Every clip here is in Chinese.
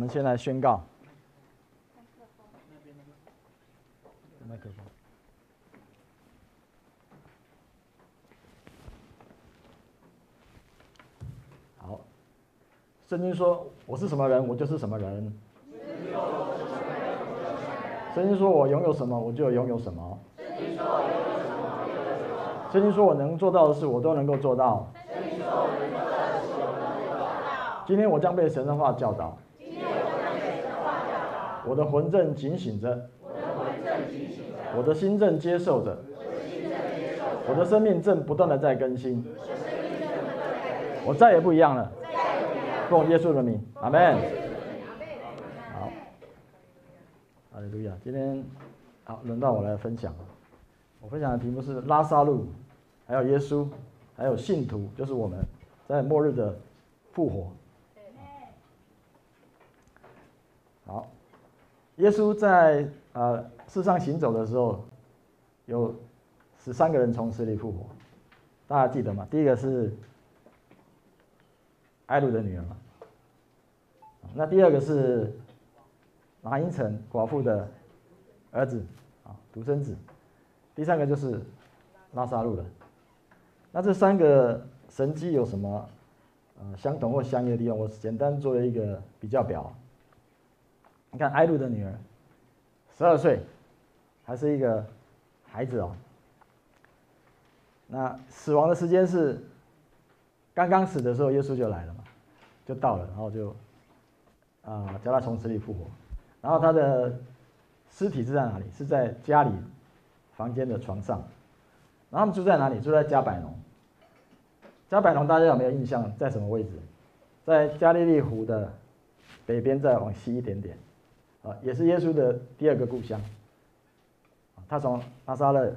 我们先来宣告。麦克风。好，圣经说：“我是什么人，我就是什么人。”圣经说：“我拥有什么，我就拥有什么。”圣经说：“我能做到的事，我都能够做到。”今天我将被神的话教导。我的魂正警醒着。我的心正接受着。我的生命正不断的在更新。我再也不一样了。奉耶稣的名，阿门。哈利路亚！今天好，轮到我来分享。我分享的题目是拉萨路，还有耶稣，还有信徒，就是我们在末日的复活。好，耶稣在呃世上行走的时候，有十三个人从死里复活，大家记得吗？第一个是艾鲁的女儿嘛，那第二个是。拿因城寡妇的儿子啊，独生子。第三个就是拉撒路了。那这三个神迹有什么呃相同或相异的地方？我简单做了一个比较表。你看艾路的女儿，十二岁，还是一个孩子哦。那死亡的时间是刚刚死的时候，耶稣就来了嘛，就到了，然后就啊、叫他从死里复活。然后他的尸体是在哪里？是在家里房间的床上。然后他们住在哪里？住在加百农。加百农大家有没有印象？在什么位置？在加利利湖的北边，再往西一点点。啊，也是耶稣的第二个故乡。他从拿撒勒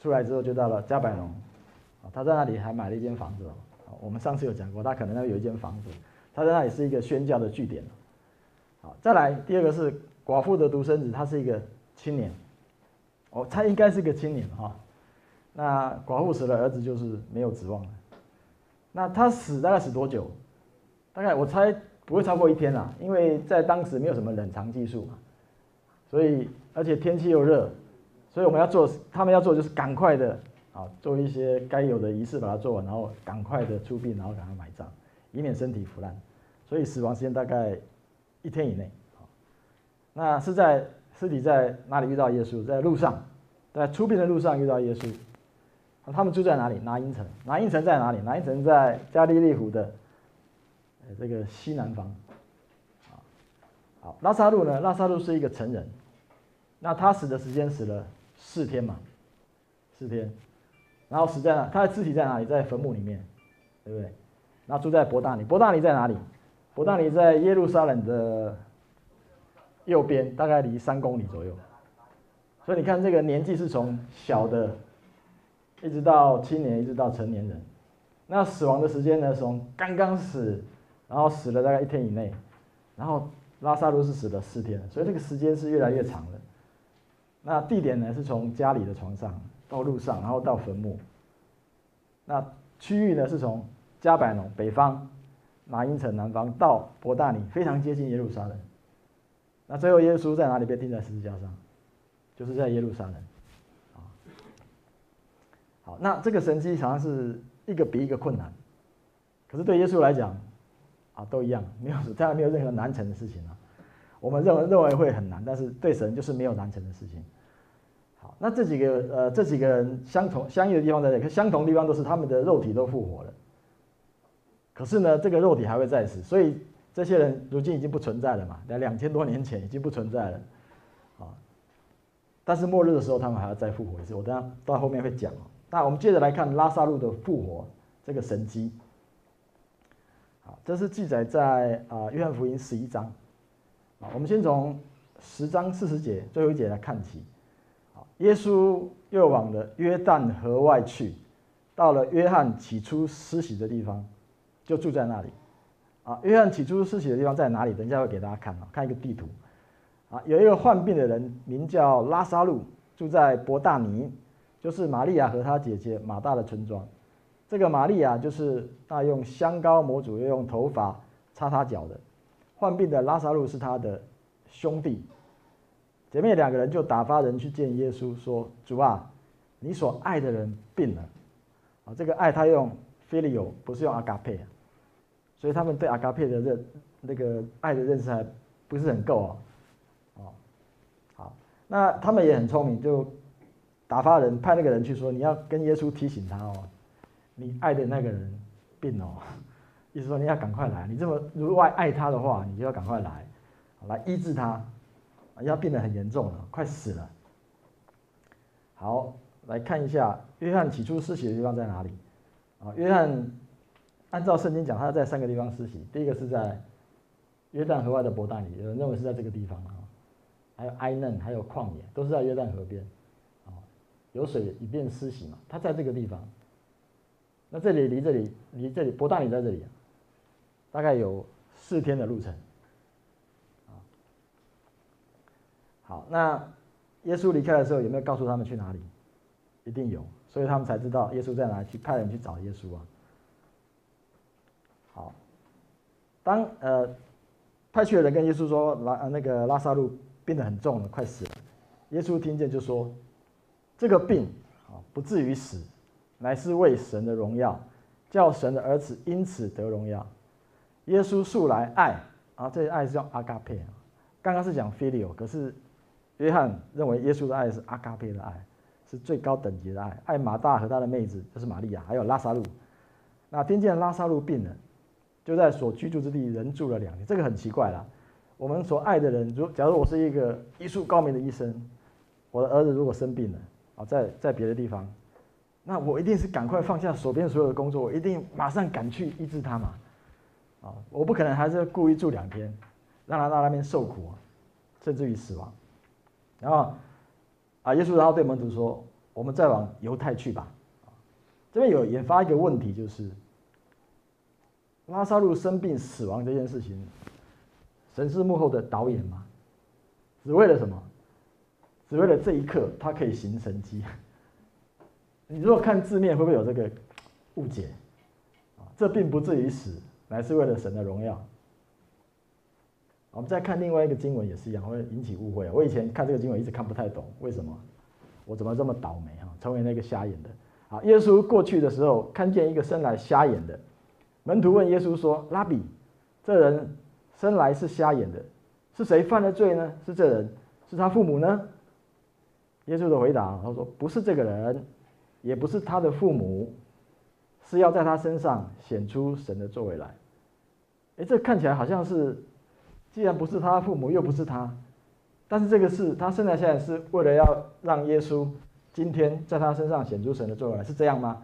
出来之后，就到了加百农。啊，他在那里还买了一间房子。啊，我们上次有讲过，他可能那有一间房子。他在那里是一个宣教的据点。好，再来第二个是寡妇的独生子，他是一个青年，哦，他应该是个青年哈。那寡妇死了，儿子就是没有指望了。那他死大概死多久？大概我猜不会超过一天啦，因为在当时没有什么冷藏技术嘛，所以而且天气又热，所以我们要做，他们要做就是赶快的啊，做一些该有的仪式把它做完，然后赶快的出殡，然后赶快埋葬，以免身体腐烂。所以死亡时间大概。一天以内，那是在尸体在哪里遇到耶稣？在路上，在出殡的路上遇到耶稣。那他们住在哪里？拿因城。拿因城在哪里？拿因城在加利利湖的这个西南方。啊好，拉萨路呢？拉萨路是一个成人，那他死的时间死了四天嘛，四天，然后死在哪？他的尸体在哪里？在坟墓里面，对不对？然后住在伯大尼。伯大尼在哪里？伯大尼在耶路撒冷的右边，大概离三公里左右。所以你看，这个年纪是从小的，一直到青年，一直到成年人。那死亡的时间呢？从刚刚死，然后死了大概一天以内，然后拉萨路是死了四天，所以这个时间是越来越长的。那地点呢？是从家里的床上到路上，然后到坟墓。那区域呢？是从加百农北方。拿因城南方到伯大尼，非常接近耶路撒冷。那最后耶稣在哪里被钉在十字架上？就是在耶路撒冷。好，那这个神迹常常是一个比一个困难。可是对耶稣来讲，啊，都一样，没有，当然没有任何难成的事情啊。我们认为认为会很难，但是对神就是没有难成的事情。好，那这几个呃这几个人相同相异的地方在哪？可相同的地方都是他们的肉体都复活了。可是呢，这个肉体还会再死，所以这些人如今已经不存在了嘛？在两千多年前已经不存在了，啊！但是末日的时候，他们还要再复活一次。我等下到后面会讲。那我们接着来看拉撒路的复活这个神迹。好，这是记载在啊约翰福音十一章。啊，我们先从十章四十节最后一节来看起。好，耶稣又往了约旦河外去，到了约翰起初施洗的地方。就住在那里，啊，约翰起初施洗的地方在哪里？等一下会给大家看啊，看一个地图，啊，有一个患病的人名叫拉撒路，住在伯大尼，就是玛利亚和她姐姐马大的村庄。这个玛利亚就是那用香膏抹主，又用头发擦他脚的。患病的拉撒路是他的兄弟。姐妹两个人就打发人去见耶稣，说：“主啊，你所爱的人病了。”啊，这个爱他用 phileo，不是用 agape，所以他们对 agape 的认那个爱的认识还不是很够哦。哦，好，那他们也很聪明，就打发人派那个人去说：“你要跟耶稣提醒他哦，你爱的那个人病哦，意思说你要赶快来，你这么如果爱他的话，你就要赶快来，来医治他，要病得很严重了，快死了。”好。来看一下约翰起初施洗的地方在哪里？啊，约翰按照圣经讲，他在三个地方施洗。第一个是在约旦河外的伯大尼，有人认为是在这个地方啊。还有埃嫩，还有旷野，都是在约旦河边。啊，有水以便施洗嘛。他在这个地方。那这里离这里离这里伯大尼在这里，大概有四天的路程。好，那耶稣离开的时候有没有告诉他们去哪里？一定有，所以他们才知道耶稣在哪里，去派人去找耶稣啊。好，当呃派去的人跟耶稣说拉那个拉撒路病得很重了，快死了。耶稣听见就说：“这个病啊不至于死，乃是为神的荣耀，叫神的儿子因此得荣耀。”耶稣素来爱啊，这爱是用阿嘎佩啊，刚刚是讲 filio，可是约翰认为耶稣的爱是阿嘎佩的爱。是最高等级的爱，爱马大和他的妹子就是玛利亚，还有拉撒路。那听见拉撒路病了，就在所居住之地人住了两年。这个很奇怪啦。我们所爱的人，如假如我是一个医术高明的医生，我的儿子如果生病了啊，在在别的地方，那我一定是赶快放下手边所有的工作，我一定马上赶去医治他嘛。啊，我不可能还是故意住两天，让他到那边受苦，甚至于死亡。然后。啊，耶稣然后对门徒说：“我们再往犹太去吧。”这边有引发一个问题，就是拉撒路生病死亡这件事情，神是幕后的导演吗？只为了什么？只为了这一刻他可以行神迹？你如果看字面，会不会有这个误解？这并不至于死，乃是为了神的荣耀。我们再看另外一个经文也是一样，会引起误会。我以前看这个经文一直看不太懂，为什么？我怎么这么倒霉哈，成为那个瞎眼的？啊，耶稣过去的时候看见一个生来瞎眼的，门徒问耶稣说：“拉比，这人生来是瞎眼的，是谁犯了罪呢？是这人，是他父母呢？”耶稣的回答，他说：“不是这个人，也不是他的父母，是要在他身上显出神的作为来。”哎，这看起来好像是。既然不是他父母，又不是他，但是这个是他生来下来是为了要让耶稣今天在他身上显出神的作为来，是这样吗？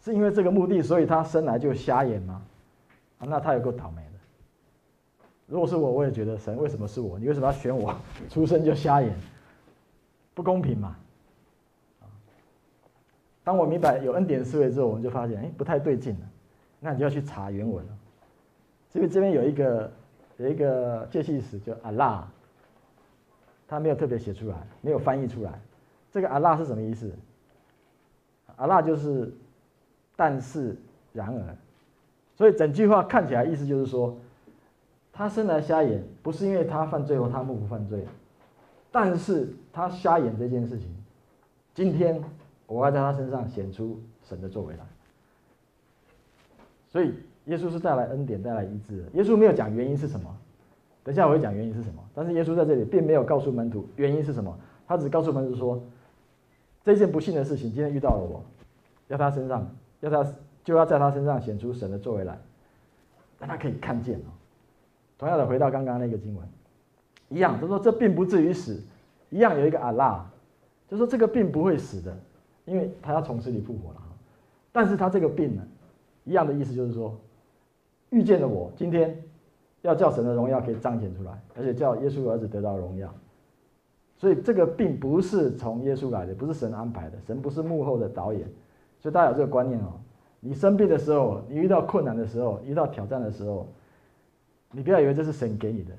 是因为这个目的，所以他生来就瞎眼吗？啊，那他有够倒霉的。如果是我，我也觉得神为什么是我？你为什么要选我？出生就瞎眼，不公平嘛？当我明白有恩典思维之后，我们就发现，哎，不太对劲了。那你就要去查原文了。所以这边有一个。有一个介系词叫阿拉，他没有特别写出来，没有翻译出来。这个阿拉是什么意思？阿拉就是但是然而，所以整句话看起来意思就是说，他生来瞎眼，不是因为他犯罪或他母不犯罪，但是他瞎眼这件事情，今天我要在他身上显出神的作为来，所以。耶稣是带来恩典、带来医治的。耶稣没有讲原因是什么，等一下我会讲原因是什么。但是耶稣在这里并没有告诉门徒原因是什么，他只告诉门徒说，这件不幸的事情今天遇到了我，要他身上，要他就要在他身上显出神的作为来，让他可以看见哦。同样的，回到刚刚那个经文，一样，他说这并不至于死，一样有一个阿拉，就说这个病不会死的，因为他要从死里复活了。但是他这个病呢，一样的意思就是说。遇见了我，今天要叫神的荣耀可以彰显出来，而且叫耶稣儿子得到荣耀。所以这个病不是从耶稣来的，不是神安排的，神不是幕后的导演。所以大家有这个观念哦。你生病的时候，你遇到困难的时候，遇到挑战的时候，你不要以为这是神给你的。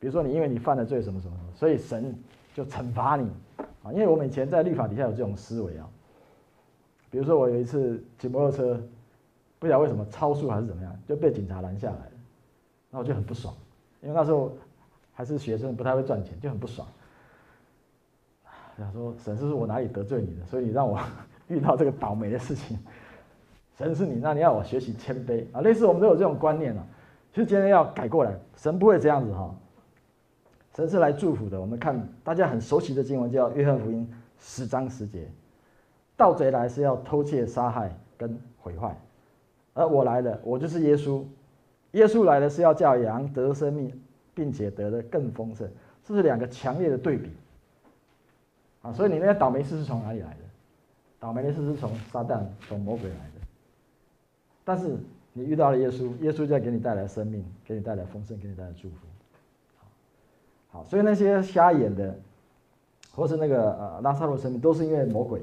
比如说你因为你犯了罪什么什么，所以神就惩罚你啊。因为我们以前在律法底下有这种思维啊。比如说我有一次骑摩托车。不晓得为什么超速还是怎么样，就被警察拦下来，那我就很不爽。因为那时候还是学生，不太会赚钱，就很不爽。想说神是不是我哪里得罪你了，所以你让我 遇到这个倒霉的事情。神是你，那你要我学习谦卑啊，类似我们都有这种观念啊。其实今天要改过来，神不会这样子哈。神是来祝福的。我们看大家很熟悉的经文，叫《约翰福音》十章十节：盗贼来是要偷窃、杀害跟毁坏，而我来了，我就是耶稣。耶稣来了是要叫羊得生命，并且得的更丰盛。这是两个强烈的对比啊！所以你那些倒霉事是从哪里来的？倒霉的事是从撒旦、从魔鬼来的。但是你遇到了耶稣，耶稣就要给你带来生命，给你带来丰盛，给你带来祝福。好，所以那些瞎眼的，或是那个呃拉撒路生命，都是因为魔鬼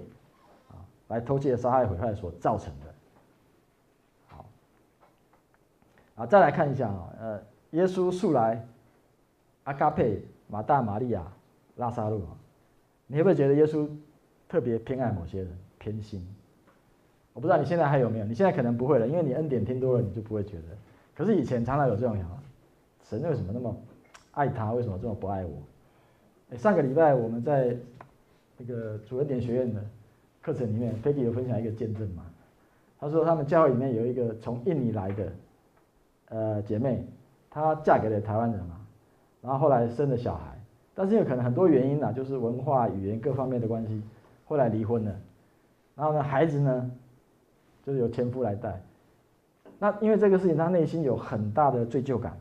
来偷窃、杀害、毁坏所造成的。好，啊，再来看一下啊，呃，耶稣素来阿嘎佩、马大、玛利亚、拉撒路，你会不会觉得耶稣特别偏爱某些人，偏心？我不知道你现在还有没有？你现在可能不会了，因为你恩典听多了，你就不会觉得。可是以前常常有这种想法：神为什么那么？爱他为什么这么不爱我？上个礼拜我们在那个主恩典学院的课程里面，Peggy 有分享一个见证嘛。他说他们教会里面有一个从印尼来的呃姐妹，她嫁给了台湾人嘛，然后后来生了小孩，但是有可能很多原因啊，就是文化、语言各方面的关系，后来离婚了。然后呢，孩子呢，就是由前夫来带。那因为这个事情，她内心有很大的罪疚感。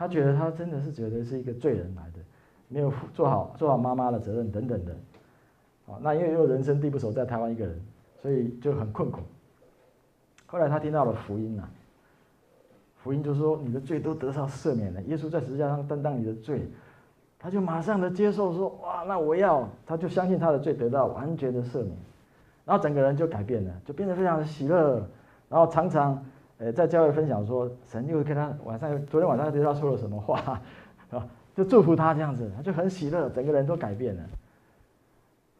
他觉得他真的是觉得是一个罪人来的，没有做好做好妈妈的责任等等的，啊，那因为又人生地不熟，在台湾一个人，所以就很困苦。后来他听到了福音呐，福音就是说你的罪都得到赦免了，耶稣在十字架上担当你的罪，他就马上的接受说哇，那我要，他就相信他的罪得到完全的赦免，然后整个人就改变了，就变得非常的喜乐，然后常常。呃，在教会分享说，神又跟他晚上，昨天晚上对他说了什么话，啊，就祝福他这样子，他就很喜乐，整个人都改变了。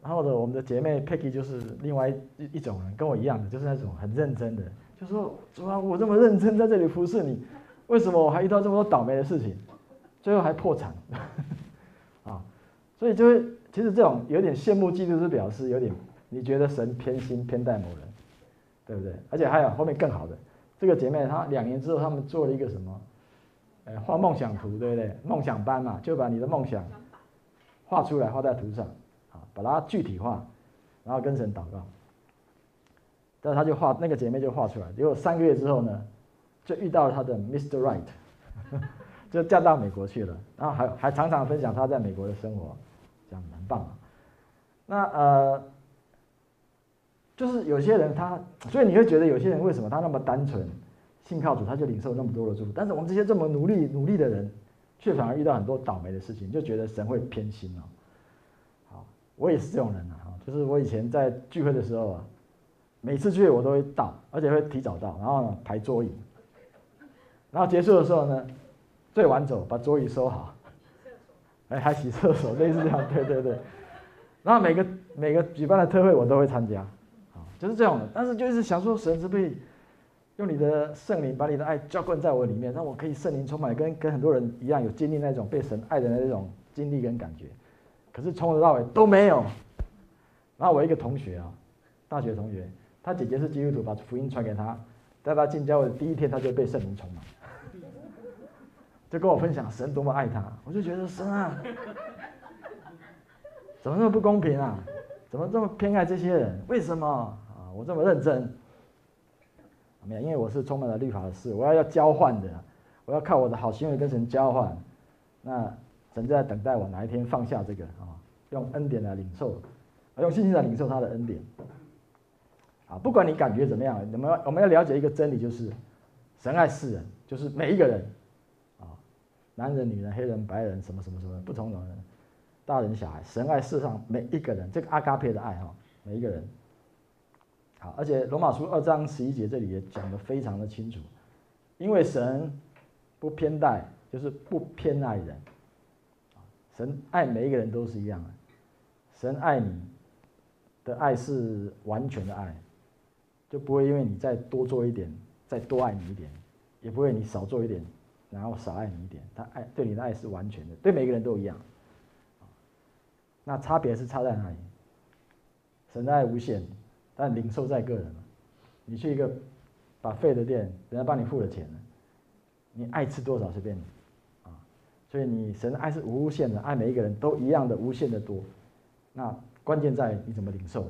然后呢，我们的姐妹 Peggy 就是另外一一种人，跟我一样的，就是那种很认真的，就说主啊，我这么认真在这里服侍你，为什么我还遇到这么多倒霉的事情，最后还破产，啊，所以就会其实这种有点羡慕嫉妒，是表示有点你觉得神偏心偏待某人，对不对？而且还有后面更好的。这个姐妹她两年之后，他们做了一个什么？呃，画梦想图，对不对？梦想班嘛，就把你的梦想画出来，画在图上，把它具体化，然后跟神祷告。但他就画那个姐妹就画出来，结果三个月之后呢，就遇到了她的 Mr. Right，就嫁到美国去了，然后还还常常分享他在美国的生活，这样很棒。那呃。就是有些人他，所以你会觉得有些人为什么他那么单纯，信靠主他就领受那么多的祝福，但是我们这些这么努力努力的人，却反而遇到很多倒霉的事情，就觉得神会偏心哦。我也是这种人啊，就是我以前在聚会的时候啊，每次聚会我都会到，而且会提早到，然后呢排桌椅，然后结束的时候呢，最晚走把桌椅收好，哎还洗厕所，类似这样，对对对，然后每个每个举办的特会我都会参加。啊就是这样的，但是就是想说，神是不是用你的圣灵把你的爱浇灌在我里面，让我可以圣灵充满，跟跟很多人一样有经历那种被神爱的那种经历跟感觉。可是从头到尾都没有。然后我一个同学啊，大学同学，他姐姐是基督徒，把福音传给他，在他进教会的第一天，他就被圣灵充满，就跟我分享神多么爱他。我就觉得神啊，怎么那么不公平啊？怎么这么偏爱这些人？为什么啊？我这么认真，没有，因为我是充满了律法的事，我要要交换的，我要靠我的好行为跟神交换。那神在等待我哪一天放下这个啊，用恩典来领受，用信心来领受他的恩典。啊，不管你感觉怎么样，我们我们要了解一个真理，就是神爱世人，就是每一个人，啊，男人、女人、黑人、白人，什么什么什么不同的人，大人小孩，神爱世上每一个人，这个阿嘎佩的爱哈，每一个人。好，而且罗马书二章十一节这里也讲得非常的清楚，因为神不偏待，就是不偏爱人，神爱每一个人都是一样的，神爱你的爱是完全的爱，就不会因为你再多做一点，再多爱你一点，也不会你少做一点，然后少爱你一点。他爱对你的爱是完全的，对每个人都一样。那差别是差在哪里？神的爱无限，但领受在个人。你去一个把费的店，人家帮你付了钱了，你爱吃多少随便你，所以你神的爱是无限的，爱每一个人都一样的无限的多。那关键在你怎么领受。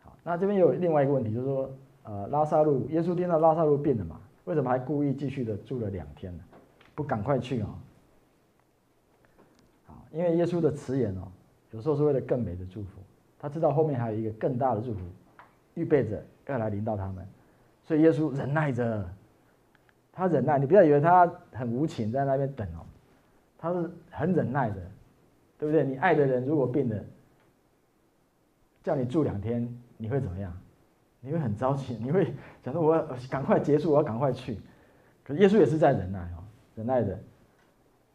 好，那这边有另外一个问题，就是说，呃，拉萨路，耶稣听到拉萨路病了嘛？为什么还故意继续的住了两天呢？不赶快去啊？因为耶稣的辞言哦，有时候是为了更美的祝福。他知道后面还有一个更大的祝福，预备着要来临到他们，所以耶稣忍耐着。他忍耐，你不要以为他很无情，在那边等哦，他是很忍耐的，对不对？你爱的人如果病了，叫你住两天，你会怎么样？你会很着急，你会想说我要赶快结束，我要赶快去。可是耶稣也是在忍耐哦，忍耐着。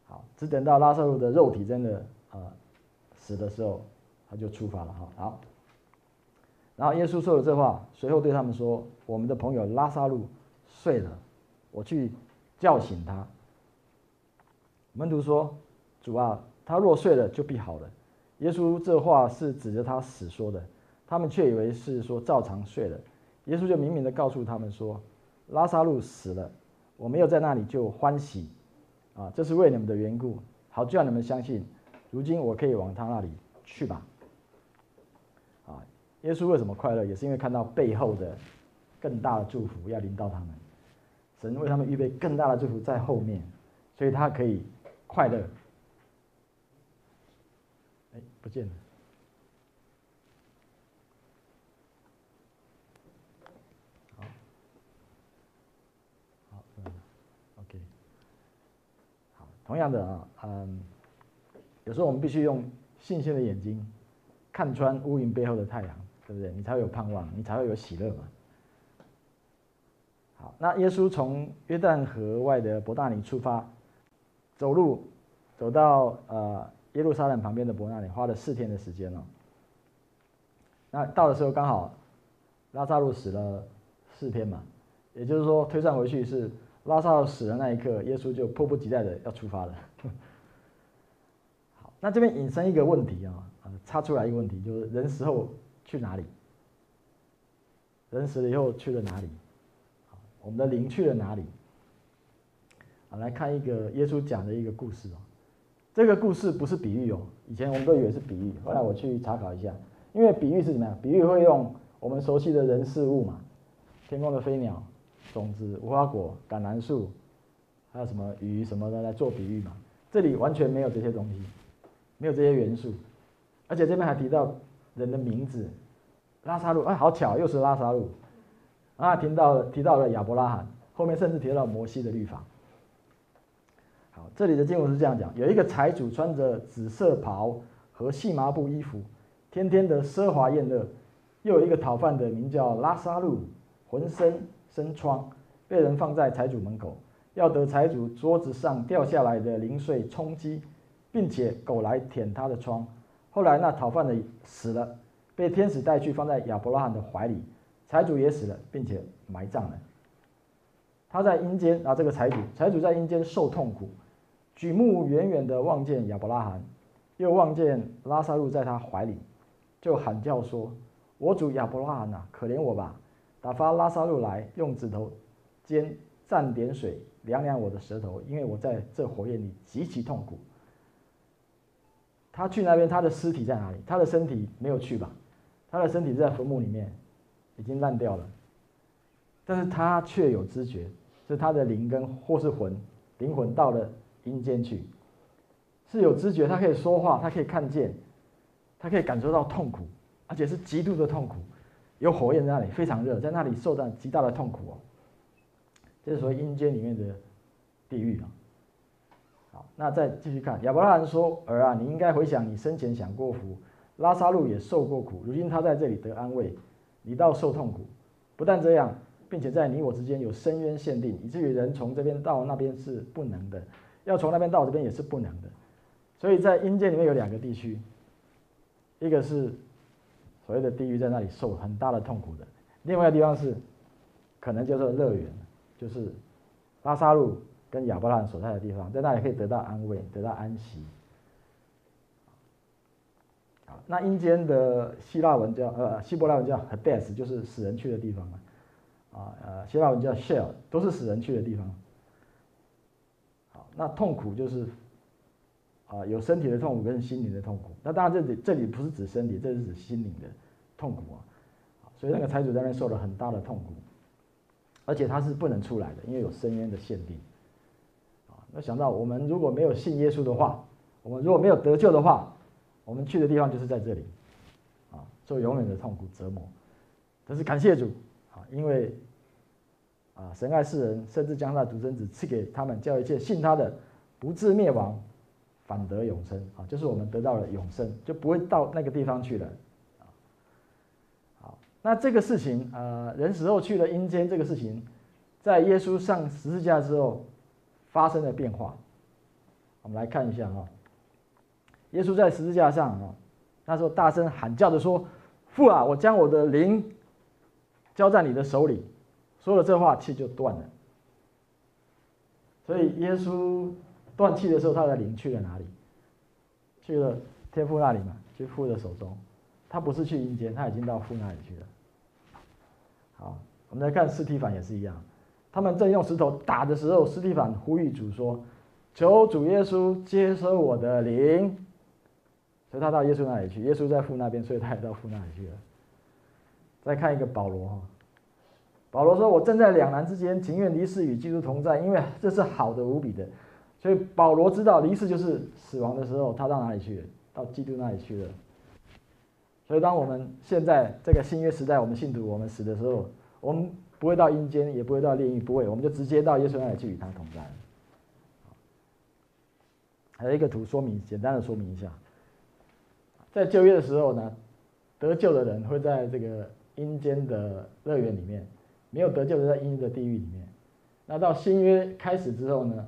好，只等到拉萨路的肉体真的呃死的时候，他就出发了哈。好，然后耶稣说了这话，随后对他们说：“我们的朋友拉萨路睡了，我去叫醒他。”门徒说：“主啊，他若睡了，就必好了。”耶稣这话是指着他死说的，他们却以为是说照常睡了。耶稣就明明的告诉他们说：“拉撒路死了，我没有在那里就欢喜。”啊，这是为你们的缘故，好叫你们相信。如今我可以往他那里去吧。啊，耶稣为什么快乐？也是因为看到背后的更大的祝福要临到他们，神为他们预备更大的祝福在后面，所以他可以快乐。哎，不见了。好同样的啊，嗯，有时候我们必须用信心的眼睛看穿乌云背后的太阳，对不对？你才会有盼望，你才会有喜乐嘛。好，那耶稣从约旦河外的伯大尼出发，走路走到呃耶路撒冷旁边的伯大尼，花了四天的时间哦。那到的时候刚好拉撒路死了四天嘛，也就是说推算回去是。拉撒路死的那一刻，耶稣就迫不及待的要出发了。好，那这边引申一个问题啊，啊，插出来一个问题，就是人死后去哪里？人死了以后去了哪里？我们的灵去了哪里？啊，来看一个耶稣讲的一个故事哦。这个故事不是比喻哦，以前我们都以为是比喻，后来我去查考一下，因为比喻是怎么样？比喻会用我们熟悉的人事物嘛，天空的飞鸟。种子、无花果、橄榄树，还有什么鱼什么的来做比喻嘛？这里完全没有这些东西，没有这些元素，而且这边还提到人的名字，拉撒路，哎，好巧，又是拉撒路，啊，听到了提到了亚伯拉罕，后面甚至提到摩西的律法。好，这里的经文是这样讲：有一个财主穿着紫色袍和细麻布衣服，天天的奢华宴乐；又有一个讨饭的，名叫拉撒路，浑身。生疮，被人放在财主门口，要得财主桌子上掉下来的零碎充饥，并且狗来舔他的疮。后来那讨饭的死了，被天使带去放在亚伯拉罕的怀里，财主也死了，并且埋葬了。他在阴间啊，这个财主，财主在阴间受痛苦，举目远远的望见亚伯拉罕，又望见拉撒路在他怀里，就喊叫说：“我主亚伯拉罕呐，可怜我吧！”打发拉撒路来，用指头尖蘸点水凉凉我的舌头，因为我在这火焰里极其痛苦。他去那边，他的尸体在哪里？他的身体没有去吧？他的身体在坟墓里面，已经烂掉了。但是他却有知觉，是他的灵跟或是魂，灵魂到了阴间去，是有知觉，他可以说话，他可以看见，他可以感受到痛苦，而且是极度的痛苦。有火焰在那里，非常热，在那里受到极大的痛苦哦。这是属于阴间里面的地狱啊。好，那再继续看，亚伯拉罕说：“儿啊，你应该回想你生前享过福，拉撒路也受过苦，如今他在这里得安慰，你倒受痛苦。不但这样，并且在你我之间有深渊限定，以至于人从这边到那边是不能的，要从那边到这边也是不能的。所以在阴间里面有两个地区，一个是。”所谓的地狱在那里受很大的痛苦的，另外一个地方是，可能叫做乐园，就是拉撒路跟亚伯拉罕所在的地方，在那里可以得到安慰，得到安息。那阴间的希腊文叫呃希伯来文叫 Hades，就是死人去的地方嘛啊，呃希腊文叫 Sheol，都是死人去的地方。好，那痛苦就是啊有身体的痛苦跟心灵的痛苦。那当然这里这里不是指身体，这是指心灵的痛苦啊。所以那个财主在那受了很大的痛苦，而且他是不能出来的，因为有深渊的限定。啊，那想到我们如果没有信耶稣的话，我们如果没有得救的话。我们去的地方就是在这里，啊，受永远的痛苦折磨。但是感谢主，啊，因为啊，神爱世人，甚至将他的独生子赐给他们，叫一切信他的不至灭亡，反得永生。啊，就是我们得到了永生，就不会到那个地方去了。啊，好，那这个事情，呃，人死后去了阴间，这个事情，在耶稣上十字架之后发生了变化。我们来看一下啊。耶稣在十字架上啊，那时候大声喊叫着说：“父啊，我将我的灵交在你的手里。”说了这话，气就断了。所以耶稣断气的时候，他的灵去了哪里？去了天父那里嘛，去父的手中。他不是去阴间，他已经到父那里去了。好，我们来看司提反也是一样，他们正用石头打的时候，司提反呼吁主说：“求主耶稣接收我的灵。”所以他到耶稣那里去，耶稣在父那边，所以他也到父那里去了。再看一个保罗哈，保罗说：“我正在两难之间，情愿离世与基督同在，因为这是好的无比的。”所以保罗知道离世就是死亡的时候，他到哪里去了？到基督那里去了。所以当我们现在这个新约时代，我们信徒我们死的时候，我们不会到阴间，也不会到炼狱，不会，我们就直接到耶稣那里去与他同在。还有一个图说明，简单的说明一下。在旧约的时候呢，得救的人会在这个阴间的乐园里面，没有得救的在阴的地狱里面。那到新约开始之后呢，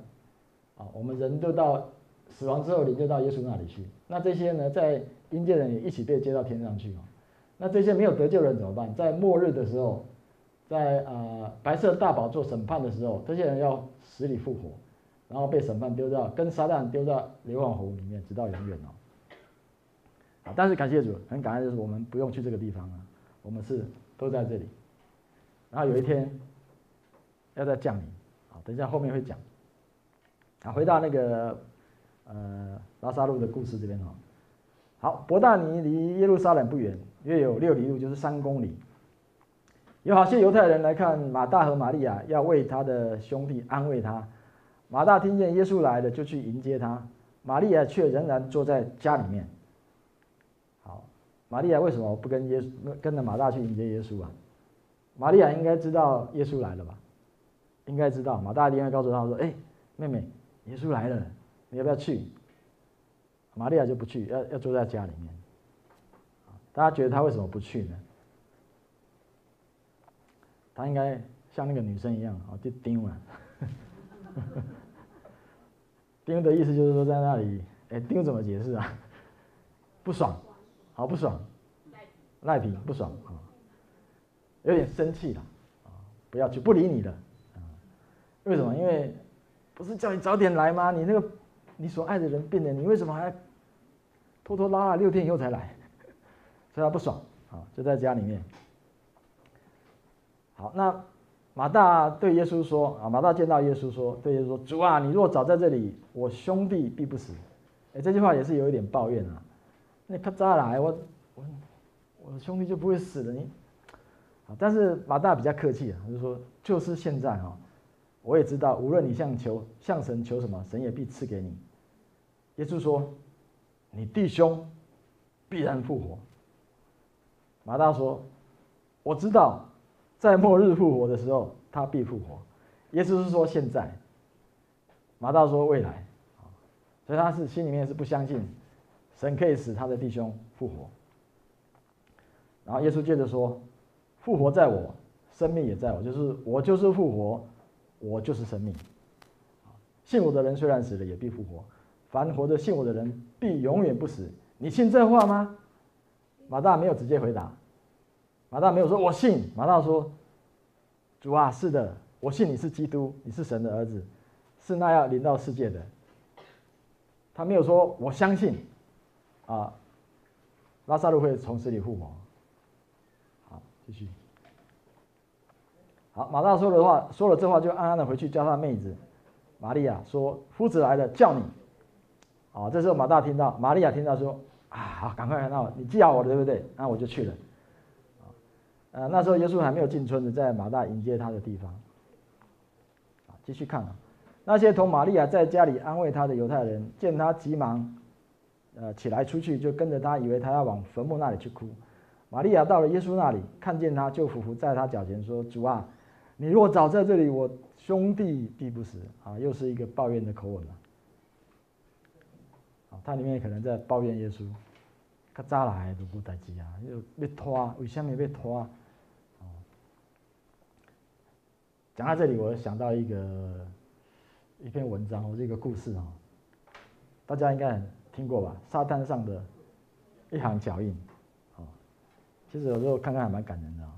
啊，我们人就到死亡之后，灵就到耶稣那里去。那这些呢，在阴间人也一起被接到天上去。那这些没有得救的人怎么办？在末日的时候，在啊白色大宝座审判的时候，这些人要死里复活，然后被审判丢到跟撒旦丢到硫磺湖里面，直到永远哦。但是感谢主，很感恩，就是我们不用去这个地方啊，我们是都在这里。然后有一天要再降临，啊，等一下后面会讲。啊，回到那个呃拉萨路的故事这边哈。好，伯大尼离耶路撒冷不远，约有六里路，就是三公里。有好些犹太人来看马大和玛利亚，要为他的兄弟安慰他。马大听见耶稣来了，就去迎接他；玛利亚却仍然坐在家里面。玛利亚为什么不跟耶稣跟着马大去迎接耶稣啊？玛利亚应该知道耶稣来了吧？应该知道。马大一定会告诉他说：“哎，妹妹，耶稣来了，你要不要去？”玛利亚就不去，要要坐在家里面。大家觉得他为什么不去呢？他应该像那个女生一样啊，就盯了。盯的意思就是说在那里，哎，盯怎么解释啊？不爽。好不爽，赖皮不爽啊，有点生气了啊，不要去，不理你了啊。为什么？因为不是叫你早点来吗？你那个你所爱的人病了，你为什么还拖拖拉拉六天以后才来？所以他不爽啊，就在家里面。好，那马大对耶稣说啊，马大见到耶稣说，对耶稣说：“主啊，你若早在这里，我兄弟必不死。”哎，这句话也是有一点抱怨啊。那他咋来？我我我的兄弟就不会死了你？但是马大比较客气，他就说就是现在哈，我也知道，无论你向求向神求什么，神也必赐给你。耶稣说，你弟兄必然复活。马大说，我知道，在末日复活的时候，他必复活。耶稣是说现在，马大说未来，所以他是心里面是不相信。神可以使他的弟兄复活，然后耶稣接着说：“复活在我，生命也在我，就是我就是复活，我就是生命。信我的人虽然死了，也必复活；凡活着信我的人，必永远不死。你信这话吗？”马大没有直接回答，马大没有说“我信”，马大说：“主啊，是的，我信你是基督，你是神的儿子，是那要临到世界的。他没有说我相信，啊，拉撒路会从死里复活。好，继续。好，马大说的话，说了这话就暗暗的回去叫他妹子玛利亚说：“夫子来了，叫你。”啊，这时候马大听到，玛利亚听到说：“啊，好，赶快来到，你叫我的对不对？那我就去了。”啊，那时候耶稣还没有进村子，在马大迎接他的地方。啊，继续看啊。那些同玛利亚在家里安慰他的犹太人，见他急忙，呃，起来出去，就跟着他，以为他要往坟墓那里去哭。玛利亚到了耶稣那里，看见他，就伏伏在他脚前说：“主啊，你若早在这里，我兄弟必不死。”啊，又是一个抱怨的口吻了。啊，他里面可能在抱怨耶稣，他早来都不代志啊，又要拖，为什么要拖？讲到这里，我想到一个。一篇文章或者一个故事啊，大家应该很听过吧？沙滩上的一行脚印，啊，其实有时候看看还蛮感人的啊。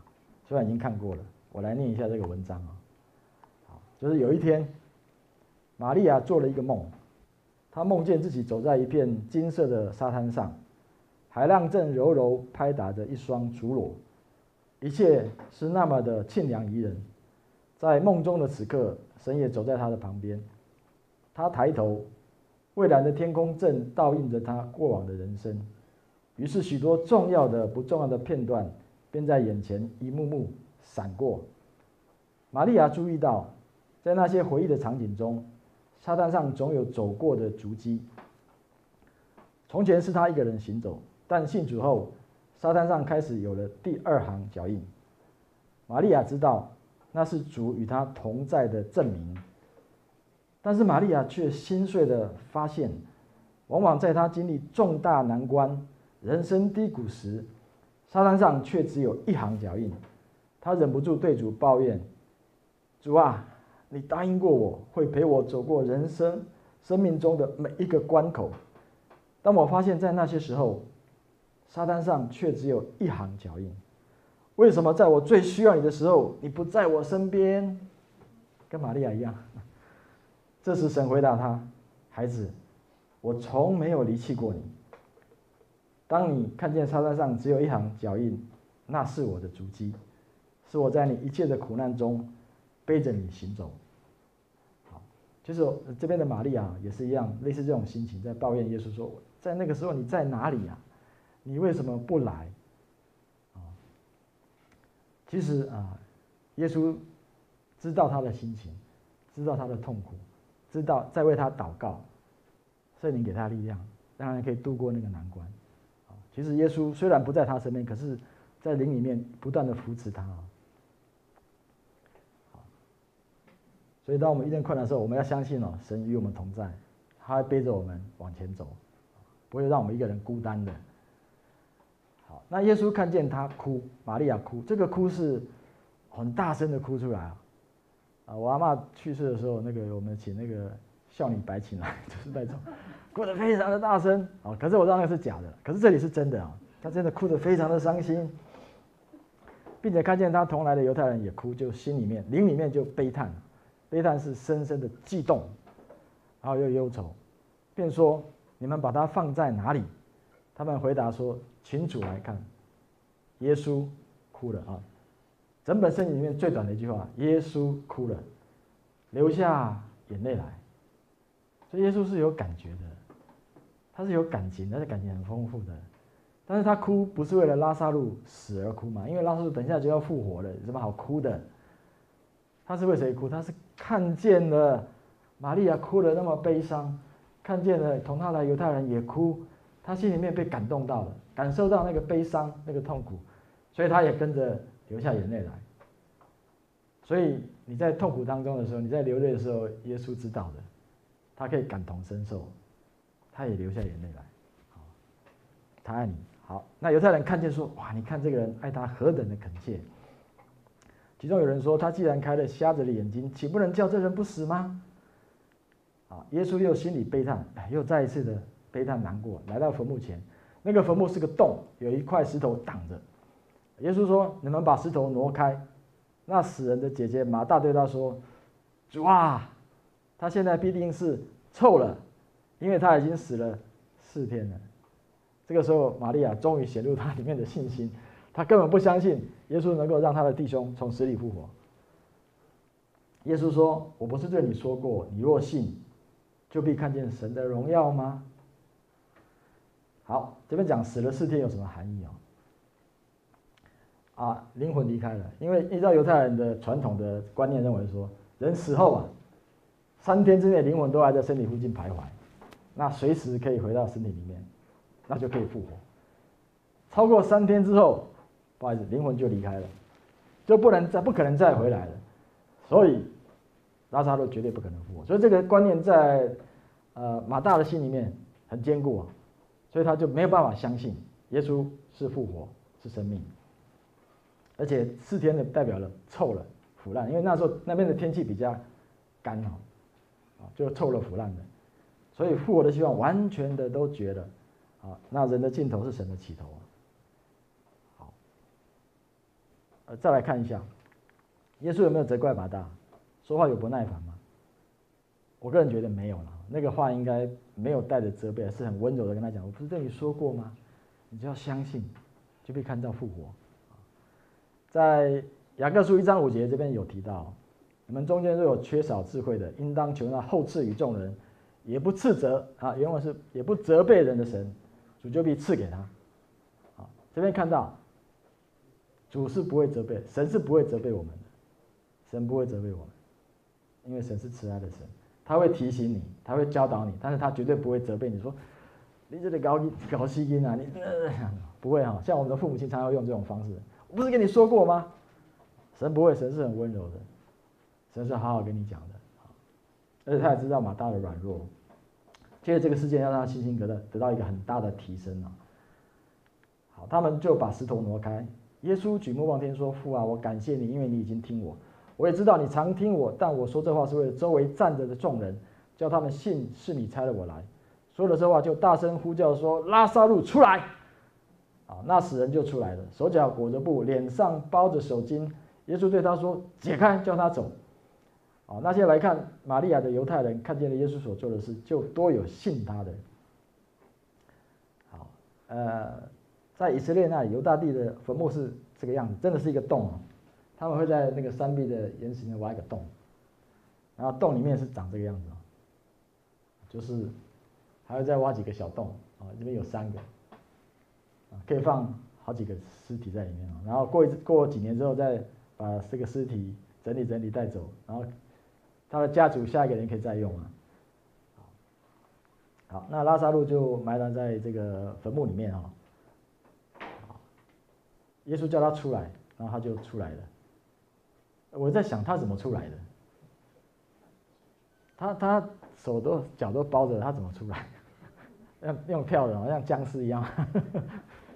虽然已经看过了，我来念一下这个文章啊。就是有一天，玛利亚做了一个梦，她梦见自己走在一片金色的沙滩上，海浪正柔柔拍打着一双足裸，一切是那么的沁凉宜人。在梦中的此刻，神也走在他的旁边。他抬头，蔚蓝的天空正倒映着他过往的人生。于是，许多重要的、不重要的片段便在眼前一幕幕闪过。玛利亚注意到，在那些回忆的场景中，沙滩上总有走过的足迹。从前是他一个人行走，但信主后，沙滩上开始有了第二行脚印。玛利亚知道。那是主与他同在的证明，但是玛利亚却心碎的发现，往往在她经历重大难关、人生低谷时，沙滩上却只有一行脚印。她忍不住对主抱怨：“主啊，你答应过我会陪我走过人生生命中的每一个关口，当我发现，在那些时候，沙滩上却只有一行脚印。”为什么在我最需要你的时候，你不在我身边？跟玛利亚一样。这时神回答他：“孩子，我从没有离弃过你。当你看见沙滩上只有一行脚印，那是我的足迹，是我在你一切的苦难中背着你行走。”好，就是这边的玛利亚也是一样，类似这种心情，在抱怨耶稣说：“在那个时候你在哪里呀？你为什么不来？”其实啊，耶稣知道他的心情，知道他的痛苦，知道在为他祷告，圣灵给他力量，让他可以度过那个难关。其实耶稣虽然不在他身边，可是，在灵里面不断的扶持他。所以当我们遇见困难的时候，我们要相信哦，神与我们同在，他会背着我们往前走，不会让我们一个人孤单的。好那耶稣看见他哭，玛利亚哭，这个哭是很大声的哭出来啊！啊，我阿嬷去世的时候，那个我们请那个孝女白琴来，就是那种哭得非常的大声啊。可是我知道那是假的，可是这里是真的啊，他真的哭得非常的伤心，并且看见他同来的犹太人也哭，就心里面灵里面就悲叹，悲叹是深深的悸动，然后又忧愁，便说：你们把他放在哪里？他们回答说。请主来看，耶稣哭了啊！整本圣经里面最短的一句话，耶稣哭了，流下眼泪来。所以耶稣是有感觉的，他是有感情，他的感情很丰富的。但是他哭不是为了拉撒路死而哭嘛？因为拉撒路等一下就要复活了，有什么好哭的？他是为谁哭？他是看见了玛利亚哭得那么悲伤，看见了同他的犹太人也哭。他心里面被感动到了，感受到那个悲伤、那个痛苦，所以他也跟着流下眼泪来。所以你在痛苦当中的时候，你在流泪的时候，耶稣知道的，他可以感同身受，他也流下眼泪来。他爱你。好，那犹太人看见说：“哇，你看这个人爱他何等的恳切。”其中有人说：“他既然开了瞎子的眼睛，岂不能叫这人不死吗？”啊，耶稣又心里悲叹，又再一次的。悲叹难过，来到坟墓前，那个坟墓是个洞，有一块石头挡着。耶稣说：“你们把石头挪开。”那死人的姐姐马大对他说：“主啊，他现在必定是臭了，因为他已经死了四天了。”这个时候，玛利亚终于显露他里面的信心，他根本不相信耶稣能够让他的弟兄从死里复活。耶稣说：“我不是对你说过，你若信，就必看见神的荣耀吗？”好，这边讲死了四天有什么含义哦？啊，灵魂离开了，因为依照犹太人的传统的观念认为说，人死后啊，三天之内灵魂都还在身体附近徘徊，那随时可以回到身体里面，那就可以复活。超过三天之后，不好意思，灵魂就离开了，就不能再不可能再回来了。所以拉撒路绝对不可能复活。所以这个观念在呃马大的心里面很坚固啊，所以他就没有办法相信耶稣是复活是生命。而且四天的代表了臭了、腐烂，因为那时候那边的天气比较干哦，啊，就臭了、腐烂的，所以复活的希望完全的都绝了，啊，那人的尽头是神的起头啊。好，呃，再来看一下，耶稣有没有责怪马大？说话有不耐烦吗？我个人觉得没有了，那个话应该没有带着责备，是很温柔的跟他讲：“我不是对你说过吗？你就要相信，就可以看到复活。”在雅各书一章五节这边有提到，你们中间若有缺少智慧的，应当求那后赐与众人，也不斥责啊，原文是也不责备人的神，主就必赐给他。啊，这边看到，主是不会责备，神是不会责备我们的，神不会责备我们，因为神是慈爱的神，他会提醒你，他会教导你，但是他绝对不会责备你说，你这里搞搞细音啊，你不会哈，像我们的父母亲常要用这种方式。不是跟你说过吗？神不会，神是很温柔的，神是好好跟你讲的，而且他也知道马大的软弱，借着这个事件要让他信心得到得到一个很大的提升啊。好，他们就把石头挪开。耶稣举目望天说：“父啊，我感谢你，因为你已经听我。我也知道你常听我，但我说这话是为了周围站着的众人，叫他们信是你差了我来。”说了这话，就大声呼叫说：“拉撒路出来！”啊，那死人就出来了，手脚裹着布，脸上包着手巾。耶稣对他说：“解开，叫他走。”啊，那些来看玛利亚的犹太人看见了耶稣所做的事，就多有信他的。好，呃，在以色列那里，犹大地的坟墓是这个样子，真的是一个洞啊。他们会在那个山壁的岩石里面挖一个洞，然后洞里面是长这个样子，就是还会再挖几个小洞啊，这边有三个。可以放好几个尸体在里面，然后过一过几年之后再把这个尸体整理整理带走，然后他的家族下一个人可以再用啊。好，那拉撒路就埋葬在这个坟墓里面啊。耶稣叫他出来，然后他就出来了。我在想他怎么出来的？他他手都脚都包着，他怎么出来？用用跳的，好像僵尸一样。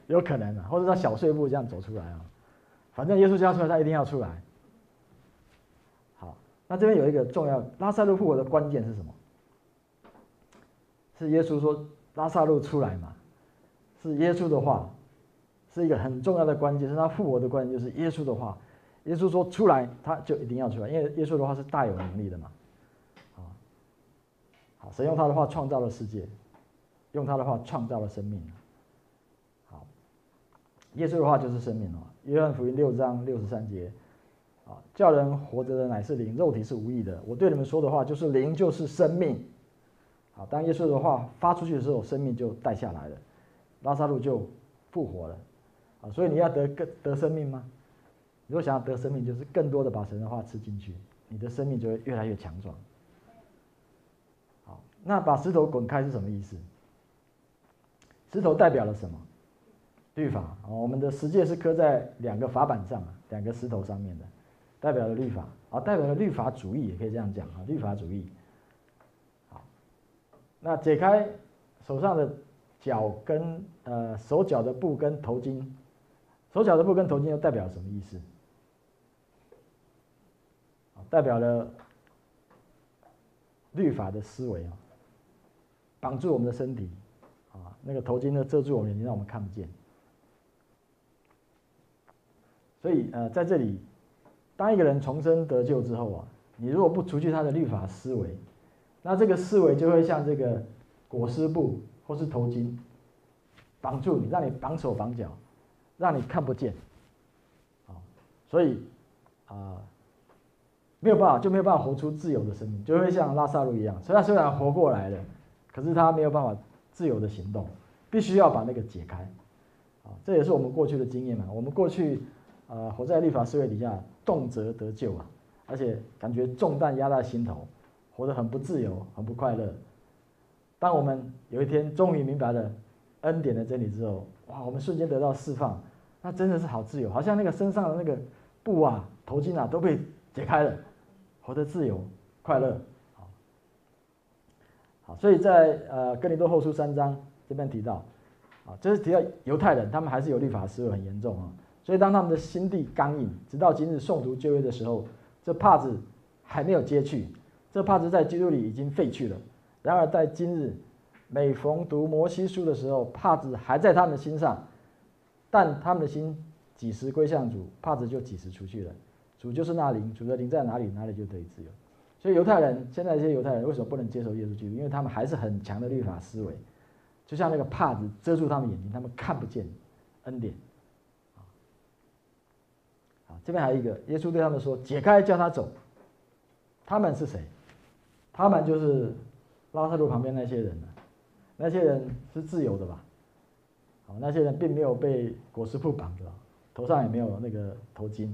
有可能啊，或者他小碎步这样走出来啊，反正耶稣叫他出来，他一定要出来。好，那这边有一个重要，拉撒路复活的关键是什么？是耶稣说拉撒路出来嘛？是耶稣的话，是一个很重要的关键，是他复活的关键，就是耶稣的话。耶稣说出来，他就一定要出来，因为耶稣的话是大有能力的嘛。好，神用他的话创造了世界，用他的话创造了生命。耶稣的话就是生命哦。约翰福音六章六十三节，啊，叫人活着的乃是灵，肉体是无益的。我对你们说的话就是灵，就是生命。好，当耶稣的话发出去的时候，生命就带下来了，拉撒路就复活了。啊，所以你要得更得生命吗？如果想要得生命，就是更多的把神的话吃进去，你的生命就会越来越强壮。好，那把石头滚开是什么意思？石头代表了什么？律法啊，我们的十诫是刻在两个法板上，两个石头上面的，代表了律法啊，代表了律法主义，也可以这样讲啊，律法主义。好，那解开手上的脚跟呃手脚的布跟头巾，手脚的布跟头巾又代表什么意思？代表了律法的思维啊，绑住我们的身体啊，那个头巾呢遮住我们眼睛，让我们看不见。所以，呃，在这里，当一个人重生得救之后啊，你如果不除去他的律法思维，那这个思维就会像这个裹尸布或是头巾绑住你，让你绑手绑脚，让你看不见。啊，所以啊，没有办法，就没有办法活出自由的生命，就会像拉萨路一样。所以他虽然活过来了，可是他没有办法自由的行动，必须要把那个解开。啊，这也是我们过去的经验嘛。我们过去啊，活在律法思维底下。动辄得救啊，而且感觉重担压在心头，活得很不自由，很不快乐。当我们有一天终于明白了恩典的真理之后，哇，我们瞬间得到释放，那真的是好自由，好像那个身上的那个布啊、头巾啊都被解开了，活得自由、快乐。好，好，所以在呃哥林多后书三章这边提到，啊，这是提到犹太人，他们还是有律法思维很严重啊。所以，当他们的心地刚硬，直到今日诵读旧约的时候，这帕子还没有揭去，这帕子在基督里已经废去了。然而，在今日，每逢读摩西书的时候，帕子还在他们的心上，但他们的心几时归向主，帕子就几时出去了。主就是那灵，主的灵在哪里，哪里就得以自由。所以，犹太人现在这些犹太人为什么不能接受耶稣基督？因为他们还是很强的律法思维，就像那个帕子遮住他们眼睛，他们看不见恩典。这边还有一个，耶稣对他们说：“解开，叫他走。”他们是谁？他们就是拉撒路旁边那些人呢？那些人是自由的吧？好，那些人并没有被裹尸布绑着，头上也没有那个头巾。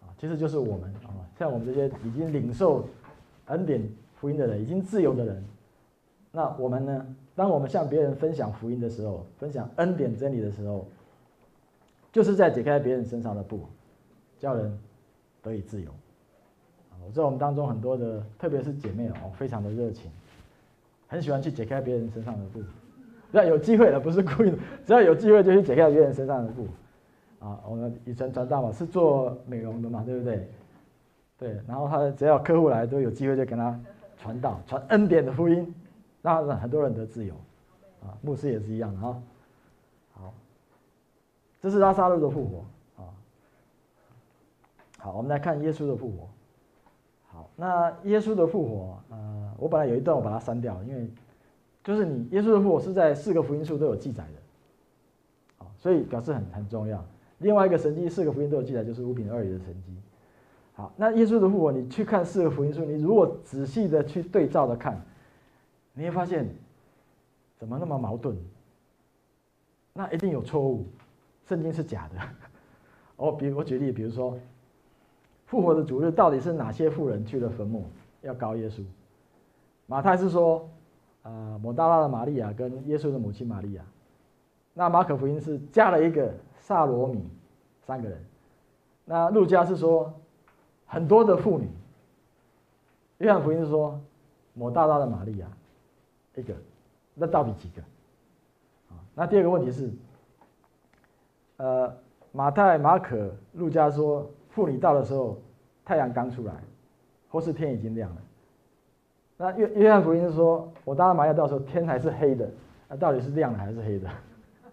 啊，其实就是我们啊，像我们这些已经领受恩典福音的人，已经自由的人。那我们呢？当我们向别人分享福音的时候，分享恩典真理的时候，就是在解开别人身上的布。叫人得以自由啊！我知道我们当中很多的，特别是姐妹哦，非常的热情，很喜欢去解开别人身上的布。只要有机会的，不是故意的，只要有机会就去解开别人身上的布。啊，我们以前传道嘛，是做美容的嘛，对不对？对，然后他只要客户来，都有机会就跟他传道，传恩典的福音，让很多人得自由。啊，牧师也是一样的啊。好，这是拉撒路的复活。好，我们来看耶稣的复活。好，那耶稣的复活，呃，我本来有一段我把它删掉，因为就是你耶稣的复活是在四个福音书都有记载的，好，所以表示很很重要。另外一个神迹，四个福音都有记载，就是五饼二鱼的神迹。好，那耶稣的复活，你去看四个福音书，你如果仔细的去对照的看，你会发现怎么那么矛盾？那一定有错误，圣经是假的。哦，比如我举例，比如说。复活的主日到底是哪些妇人去了坟墓要告耶稣？马太是说，呃，抹大拉的玛利亚跟耶稣的母亲玛利亚。那马可福音是加了一个撒罗米，三个人。那路加是说很多的妇女。约翰福音是说抹大拉的玛利亚一个，那到底几个？啊，那第二个问题是，呃，马太、马可、路加说。妇女到的时候，太阳刚出来，或是天已经亮了。那约约翰福音是说，抹大拉玛利亚到时候天还是黑的，那到底是亮的还是黑的？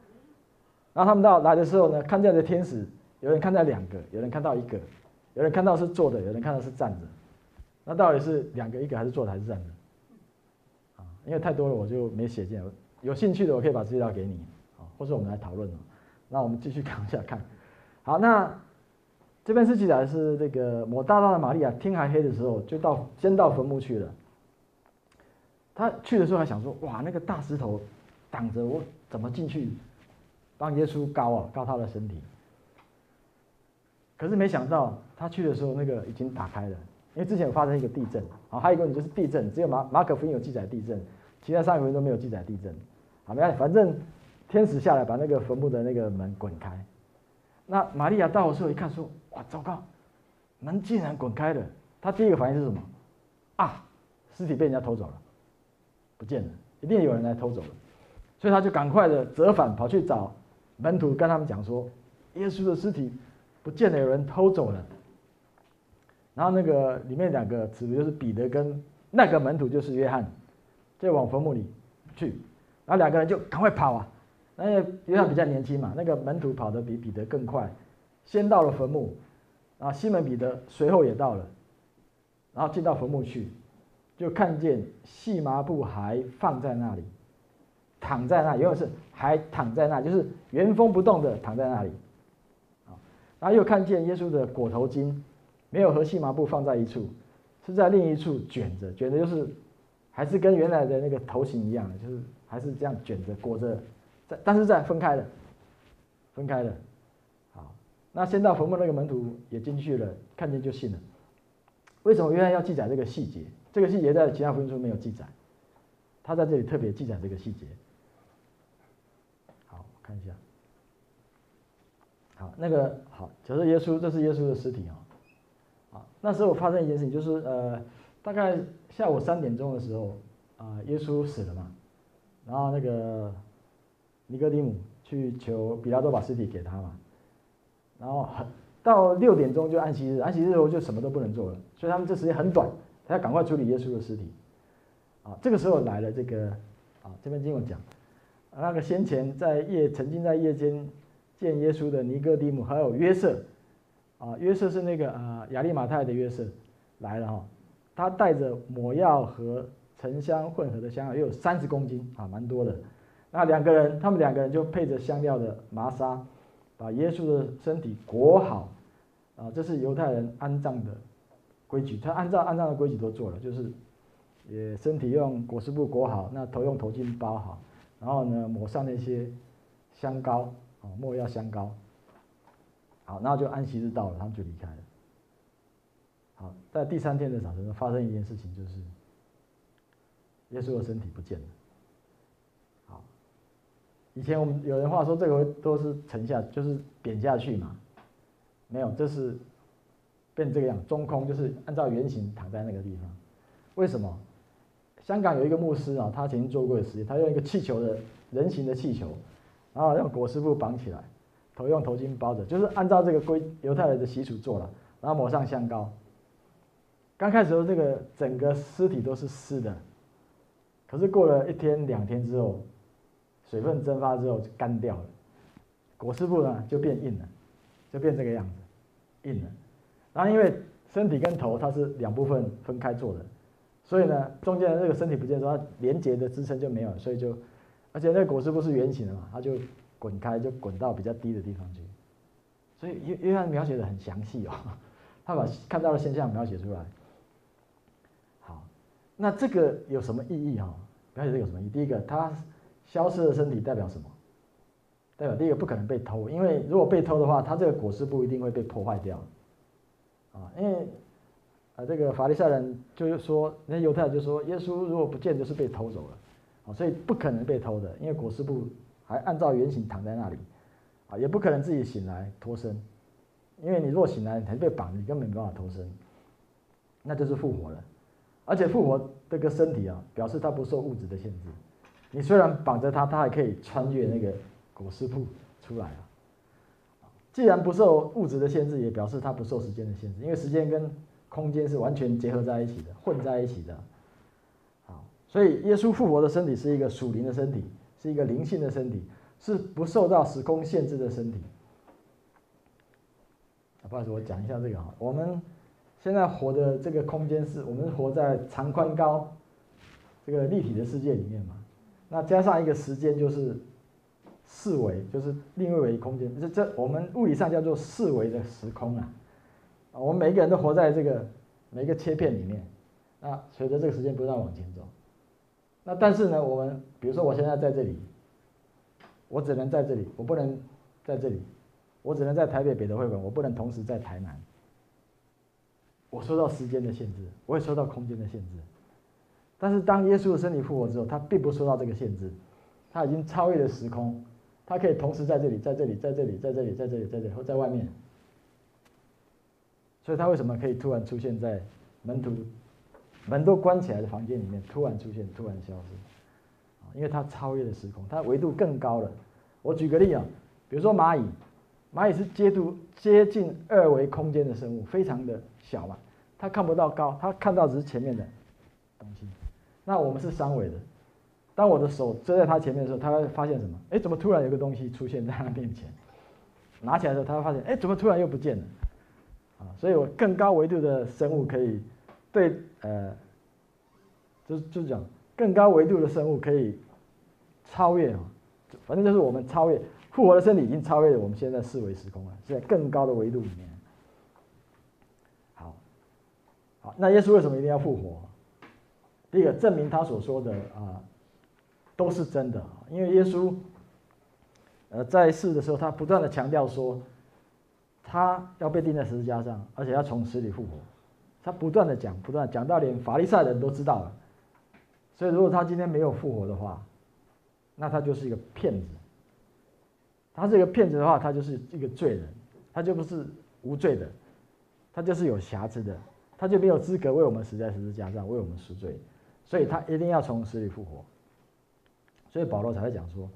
然后他们到来的时候呢，看见的天使，有人看到两个，有人看到一个，有人看到是坐的，有人看到是站着。那到底是两个一个还是坐的还是站的？啊，因为太多了，我就没写进来。有兴趣的我可以把资料给你，啊，或者我们来讨论。那我们继续看一下看。好，那。这边是记载的是这个抹大大的玛利亚，天还黑的时候就到先到坟墓去了。他去的时候还想说：哇，那个大石头挡着我，怎么进去帮耶稣高啊，高他的身体？可是没想到他去的时候，那个已经打开了，因为之前有发生一个地震啊。还有一个问题就是地震，只有马马可福音有记载地震，其他三个福音都没有记载地震。好，没关系，反正天使下来把那个坟墓的那个门滚开。那玛利亚到的时候一看，说：“哇，糟糕，门竟然滚开了！”他第一个反应是什么？啊，尸体被人家偷走了，不见了，一定有人来偷走了。所以他就赶快的折返，跑去找门徒，跟他们讲说：“耶稣的尸体不见了，有人偷走了。”然后那个里面两个指的就是彼得跟那个门徒就是约翰，就往坟墓里去，然后两个人就赶快跑啊。那约翰比较年轻嘛，那个门徒跑得比彼得更快，先到了坟墓，然后西门彼得随后也到了，然后进到坟墓去，就看见细麻布还放在那里，躺在那里，原文是还躺在那，就是原封不动的躺在那里。然后又看见耶稣的裹头巾没有和细麻布放在一处，是在另一处卷着，卷着就是还是跟原来的那个头型一样，就是还是这样卷着裹着，在但是在分开了，分开了。好，那先到坟墓那个门徒也进去了，看见就信了。为什么约翰要记载这个细节？这个细节在其他福音书没有记载，他在这里特别记载这个细节。好，看一下。好，那个好，假设耶稣，这是耶稣的尸体啊。啊，那时候发生一件事情，就是呃，大概下午三点钟的时候，啊，耶稣死了嘛，然后那个尼哥底姆去求比拉多把尸体给他嘛，然后到六点钟就安息日，安息日后就什么都不能做了，所以他们这时间很短，他要赶快处理耶稣的尸体。啊，这个时候来了这个，啊，这边经文讲，那个先前在夜曾经在夜间。见耶稣的尼哥底姆，还有约瑟，啊，约瑟是那个啊亚利马太的约瑟来了哈，他带着抹药和沉香混合的香料，又有三十公斤啊，蛮多的。那两个人，他们两个人就配着香料的麻纱，把耶稣的身体裹好，啊，这是犹太人安葬的规矩，他按照安葬的规矩都做了，就是也身体用裹尸布裹好，那头用头巾包好，然后呢抹上那些香膏。没药香膏，好，然后就安息日到了，他们就离开了。好，在第三天的早晨发生一件事情，就是耶稣的身体不见了。以前我们有人话说这个都是沉下，就是扁下去嘛，没有，这是变这个样，中空，就是按照圆形躺在那个地方。为什么？香港有一个牧师啊，他曾经做过的实验，他用一个气球的人形的气球。然后用裹尸布绑起来，头用头巾包着，就是按照这个规犹太人的习俗做了。然后抹上香膏。刚开始的时候，这个整个尸体都是湿的，可是过了一天两天之后，水分蒸发之后就干掉了，果实布呢就变硬了，就变这个样子，硬了。然后因为身体跟头它是两部分分开做的，所以呢中间的这个身体不见之后，它连接的支撑就没有了，所以就。而且那个裹尸布是圆形的嘛，它就滚开，就滚到比较低的地方去。所以约约翰描写的很详细哦，他把看到的现象描写出来。好，那这个有什么意义哈？描写这个有什么意义？第一个，它消失的身体代表什么？代表第一个不可能被偷，因为如果被偷的话，他这个裹尸布一定会被破坏掉。啊，因为啊，这个法利赛人就是说，那犹太人就说，耶稣如果不见，就是被偷走了。啊，所以不可能被偷的，因为裹尸布还按照原型躺在那里，啊，也不可能自己醒来脱身，因为你若醒来，你还被绑，你根本没办法脱身，那就是复活了，而且复活这个身体啊，表示它不受物质的限制，你虽然绑着它，它还可以穿越那个裹尸布出来啊，既然不受物质的限制，也表示它不受时间的限制，因为时间跟空间是完全结合在一起的，混在一起的。好所以，耶稣复活的身体是一个属灵的身体，是一个灵性的身体，是不受到时空限制的身体。不好意思，我讲一下这个哈。我们现在活的这个空间是我们活在长宽高这个立体的世界里面嘛？那加上一个时间，就是四维，就是另一维空间。这这我们物理上叫做四维的时空啊。我们每个人都活在这个每个切片里面。那随着这个时间不断往前走。那但是呢，我们比如说我现在在这里，我只能在这里，我不能在这里，我只能在台北北德会馆，我不能同时在台南。我受到时间的限制，我也受到空间的限制。但是当耶稣的身体复活之后，他并不受到这个限制，他已经超越了时空，他可以同时在这里，在这里，在这里，在这里，在这里，在这里，或在外面。所以他为什么可以突然出现在门徒？门都关起来的房间里面，突然出现，突然消失，因为他超越了时空，他维度更高了。我举个例啊，比如说蚂蚁，蚂蚁是接度接近二维空间的生物，非常的小嘛，它看不到高，它看到只是前面的东西。那我们是三维的，当我的手遮在它前面的时候，它会发现什么？哎，怎么突然有个东西出现在它面前？拿起来的时候，它会发现，哎，怎么突然又不见了？啊，所以我更高维度的生物可以对呃，就是就是讲更高维度的生物可以超越啊，反正就是我们超越复活的身体已经超越了我们现在四维时空了，是在更高的维度里面。好，好，那耶稣为什么一定要复活？第一个证明他所说的啊都是真的，因为耶稣呃在世的时候，他不断的强调说。他要被钉在十字架上，而且要从死里复活。他不断的讲，不断讲到连法利赛人都知道了。所以，如果他今天没有复活的话，那他就是一个骗子。他是一个骗子的话，他就是一个罪人，他就不是无罪的，他就是有瑕疵的，他就没有资格为我们死在十字架上为我们赎罪。所以他一定要从死里复活。所以保罗才会讲说：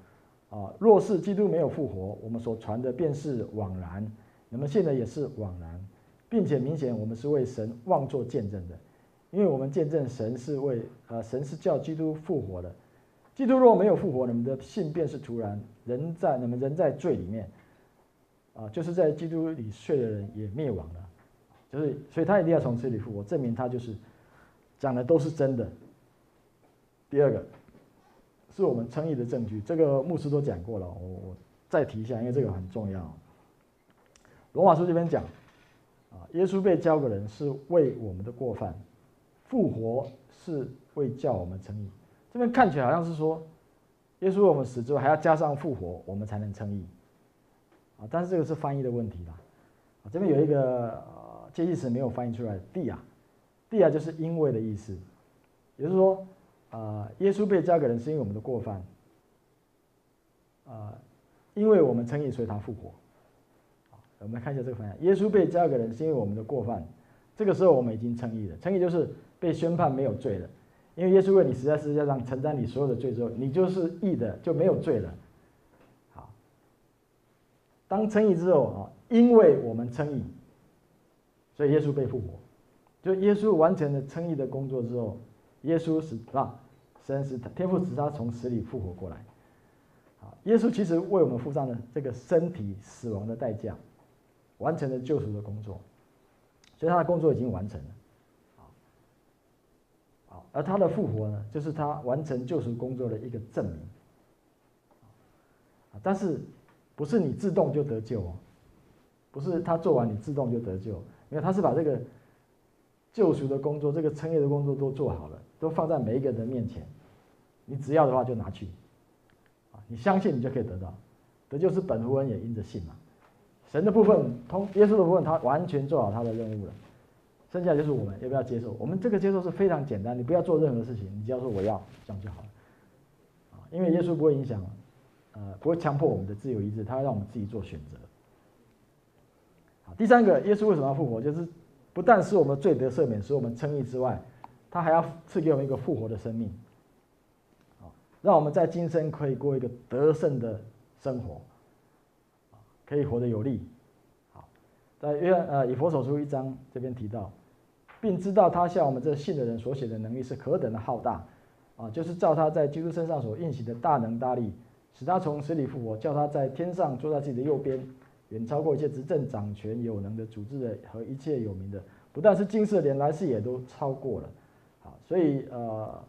啊，若是基督没有复活，我们所传的便是枉然。那么信的也是枉然，并且明显我们是为神妄作见证的，因为我们见证神是为呃神是叫基督复活的，基督若没有复活，你们的信便是徒然，人在你们人在罪里面，啊，就是在基督里睡的人也灭亡了，就是所以他一定要从死里复活，证明他就是讲的都是真的。第二个是我们称义的证据，这个牧师都讲过了，我我再提一下，因为这个很重要。罗马书这边讲，啊，耶稣被交给人是为我们的过犯，复活是为叫我们称义。这边看起来好像是说，耶稣为我们死之后还要加上复活，我们才能称义。啊，但是这个是翻译的问题啦。啊，这边有一个呃介系词没有翻译出来，dia，dia 就是因为的意思，也就是说，啊，耶稣被交给人是因为我们的过犯，啊，因为我们称义，所以他复活。我们来看一下这个方向。耶稣被交给人是因为我们的过犯，这个时候我们已经称义了。称义就是被宣判没有罪了，因为耶稣为你实在十字架上承担你所有的罪之后，你就是义的，就没有罪了。好，当称义之后啊，因为我们称义，所以耶稣被复活。就耶稣完成了称义的工作之后，耶稣是啊，神使天父使他从死里复活过来。好，耶稣其实为我们付上了这个身体死亡的代价。完成了救赎的工作，所以他的工作已经完成了，啊，而他的复活呢，就是他完成救赎工作的一个证明，啊，但是不是你自动就得救哦，不是他做完你自动就得救，因为他是把这个救赎的工作、这个称义的工作都做好了，都放在每一个人的面前，你只要的话就拿去，啊，你相信你就可以得到，得救是本乎恩也因着信嘛。神的部分，通耶稣的部分，他完全做好他的任务了，剩下就是我们要不要接受。我们这个接受是非常简单，你不要做任何事情，你只要说我要，这样就好了。啊，因为耶稣不会影响，呃，不会强迫我们的自由意志，他会让我们自己做选择。第三个，耶稣为什么要复活？就是不但使我们罪得赦免，使我们称义之外，他还要赐给我们一个复活的生命，让我们在今生可以过一个得胜的生活。可以活得有力，好，在约呃以佛所书一章这边提到，并知道他向我们这信的人所写的能力是何等的浩大，啊，就是照他在基督身上所运行的大能大力，使他从死里复活，叫他在天上坐在自己的右边，远超过一切执政掌权有能的组织的和一切有名的，不但是今世连来世也都超过了，所以呃，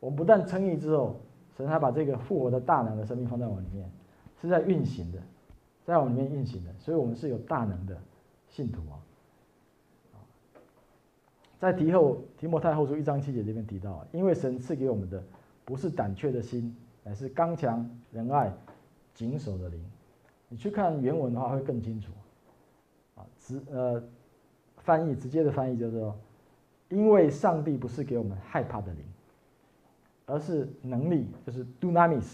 我们不但称义之后，神还把这个复活的大能的生命放在我们里面，是在运行的。在我们里面运行的，所以我们是有大能的信徒啊。在提后提摩太后书一章七节这边提到，因为神赐给我们的不是胆怯的心，乃是刚强仁爱谨守的灵。你去看原文的话会更清楚。啊，直呃翻译直接的翻译就是说，因为上帝不是给我们害怕的灵，而是能力，就是 dunamis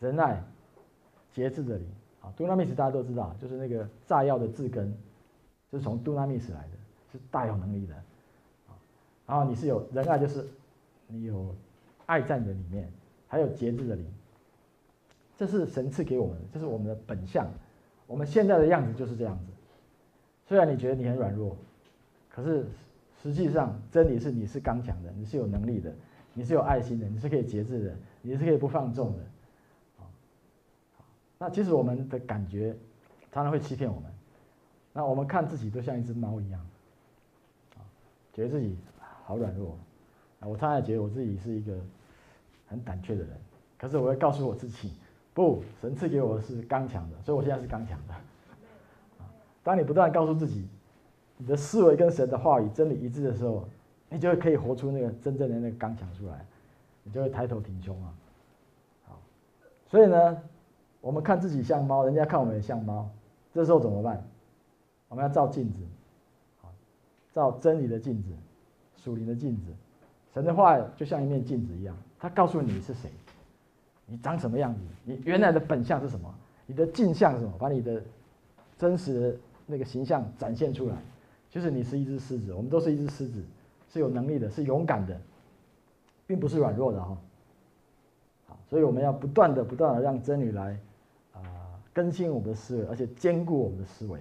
仁爱节制的灵。啊，dunamis 大家都知道，就是那个炸药的字根，就是从 dunamis 来的，是大有能力的。啊，然后你是有仁爱，就是你有爱在你的里面，还有节制的灵，这是神赐给我们的，这是我们的本相，我们现在的样子就是这样子。虽然你觉得你很软弱，可是实际上真理是你是刚强的，你是有能力的，你是有爱心的，你是可以节制的，你是可以不放纵的。那其实我们的感觉常常会欺骗我们，那我们看自己都像一只猫一样，觉得自己好软弱，我常常觉得我自己是一个很胆怯的人，可是我会告诉我自己，不，神赐给我是刚强的，所以我现在是刚强的。当你不断告诉自己，你的思维跟神的话语真理一致的时候，你就会可以活出那个真正的那个刚强出来，你就会抬头挺胸啊。好，所以呢，我们看自己像猫，人家看我们也像猫，这时候怎么办？我们要照镜子，好照真理的镜子，属灵的镜子。神的话就像一面镜子一样，它告诉你是谁，你长什么样子，你原来的本相是什么，你的镜像是什么，把你的真实那个形象展现出来。就是你是一只狮子，我们都是一只狮子，是有能力的，是勇敢的，并不是软弱的哈。好，所以我们要不断的、不断的让真理来啊更新我们的思维，而且坚固我们的思维。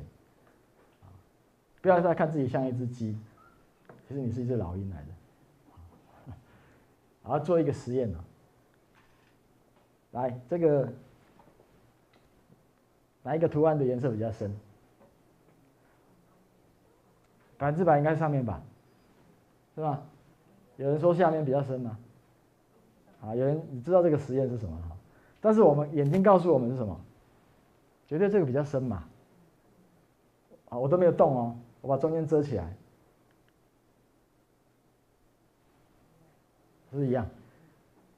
不要再看自己像一只鸡，其实你是一只老鹰来的。好，做一个实验呢。来，这个哪一个图案的颜色比较深？百分之百应该上面吧，是吧？有人说下面比较深吗？啊，有人你知道这个实验是什么？但是我们眼睛告诉我们是什么？绝对这个比较深嘛。啊，我都没有动哦。我把中间遮起来，是不是一样？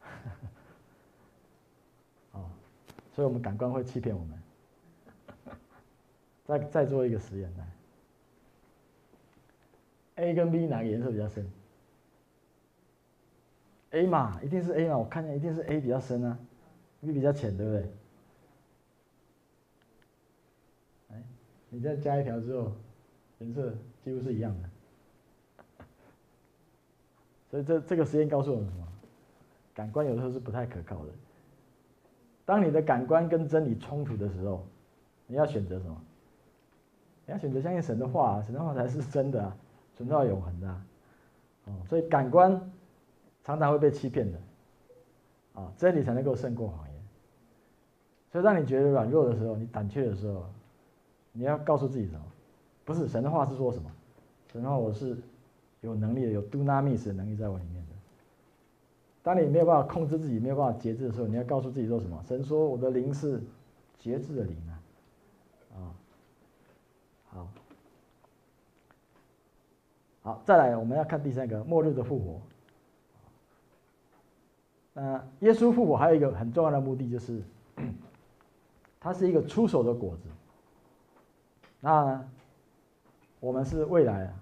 哦，所以我们感官会欺骗我们。再再做一个实验来，A 跟 B 哪个颜色比较深？A 嘛，一定是 A 嘛，我看见一定是 A 比较深啊，B 比较浅，对不对？哎，你再加一条之后。颜色几乎是一样的，所以这这个实验告诉我们什么？感官有时候是不太可靠的。当你的感官跟真理冲突的时候，你要选择什么？你要选择相信神的话，神的话才是真的啊，存在永恒的啊。哦，所以感官常常会被欺骗的，啊，真理才能够胜过谎言。所以当你觉得软弱的时候，你胆怯的时候，你要告诉自己什么？不是神的话是说什么？神的话我是有能力的，有 dunamis 的能力在我里面的。当你没有办法控制自己，没有办法节制的时候，你要告诉自己说什么？神说我的灵是节制的灵，啊，好，好，再来我们要看第三个末日的复活。那耶稣复活还有一个很重要的目的，就是 它是一个出手的果子。那。我们是未来啊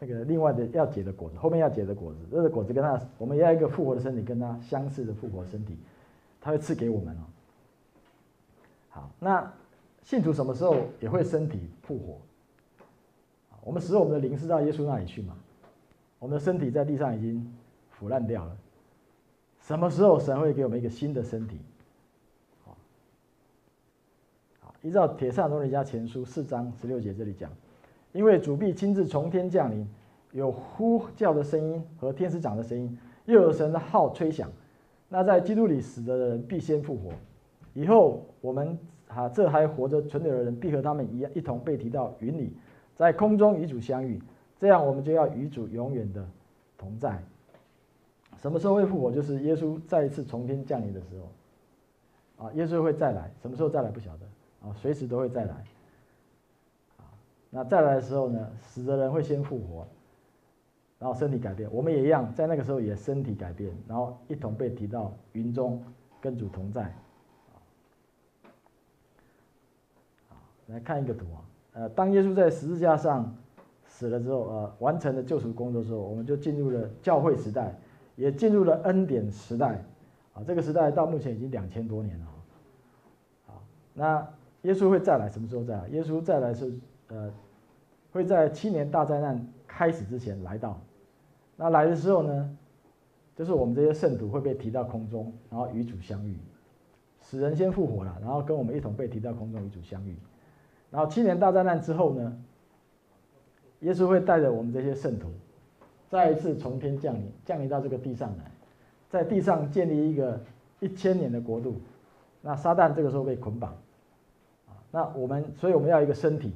那个另外的要结的果子，后面要结的果子，这个果子跟他，我们要一个复活的身体，跟他相似的复活身体，他会赐给我们哦。好，那信徒什么时候也会身体复活？我们使我们的灵是到耶稣那里去嘛？我们的身体在地上已经腐烂掉了，什么时候神会给我们一个新的身体？好，好，依照铁扇罗尼迦前书四章十六节这里讲。因为主必亲自从天降临，有呼叫的声音和天使长的声音，又有神的号吹响。那在基督里死的人必先复活，以后我们啊这还活着存留的人必和他们一样，一同被提到云里，在空中与主相遇。这样我们就要与主永远的同在。什么时候会复活？就是耶稣再一次从天降临的时候。啊，耶稣会再来，什么时候再来不晓得啊，随时都会再来。啊那再来的时候呢，死的人会先复活，然后身体改变，我们也一样，在那个时候也身体改变，然后一同被提到云中，跟主同在。啊来看一个图啊，呃，当耶稣在十字架上死了之后，呃，完成了救赎工作之后，我们就进入了教会时代，也进入了恩典时代，啊，这个时代到目前已经两千多年了，好，那耶稣会再来，什么时候再来？耶稣再来是。呃，会在七年大灾难开始之前来到。那来的时候呢，就是我们这些圣徒会被提到空中，然后与主相遇。死人先复活了，然后跟我们一同被提到空中与主相遇。然后七年大灾难之后呢，耶稣会带着我们这些圣徒，再一次从天降临，降临到这个地上来，在地上建立一个一千年的国度。那撒旦这个时候被捆绑，啊，那我们，所以我们要一个身体。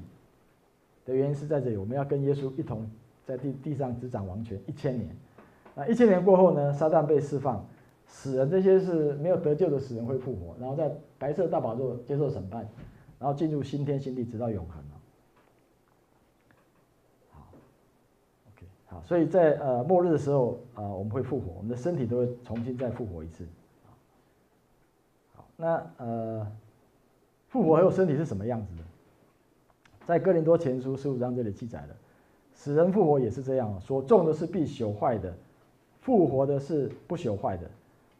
的原因是在这里，我们要跟耶稣一同在地地上执掌王权一千年。那一千年过后呢，撒旦被释放，死人这些是没有得救的死人会复活，然后在白色大宝座接受审判，然后进入新天新地，直到永恒了。好，OK，好，所以在呃末日的时候啊、呃，我们会复活，我们的身体都会重新再复活一次。好，那呃复活后身体是什么样子的？在哥林多前书十五章这里记载了，死人复活也是这样，所种的是必朽坏的，复活的是不朽坏的；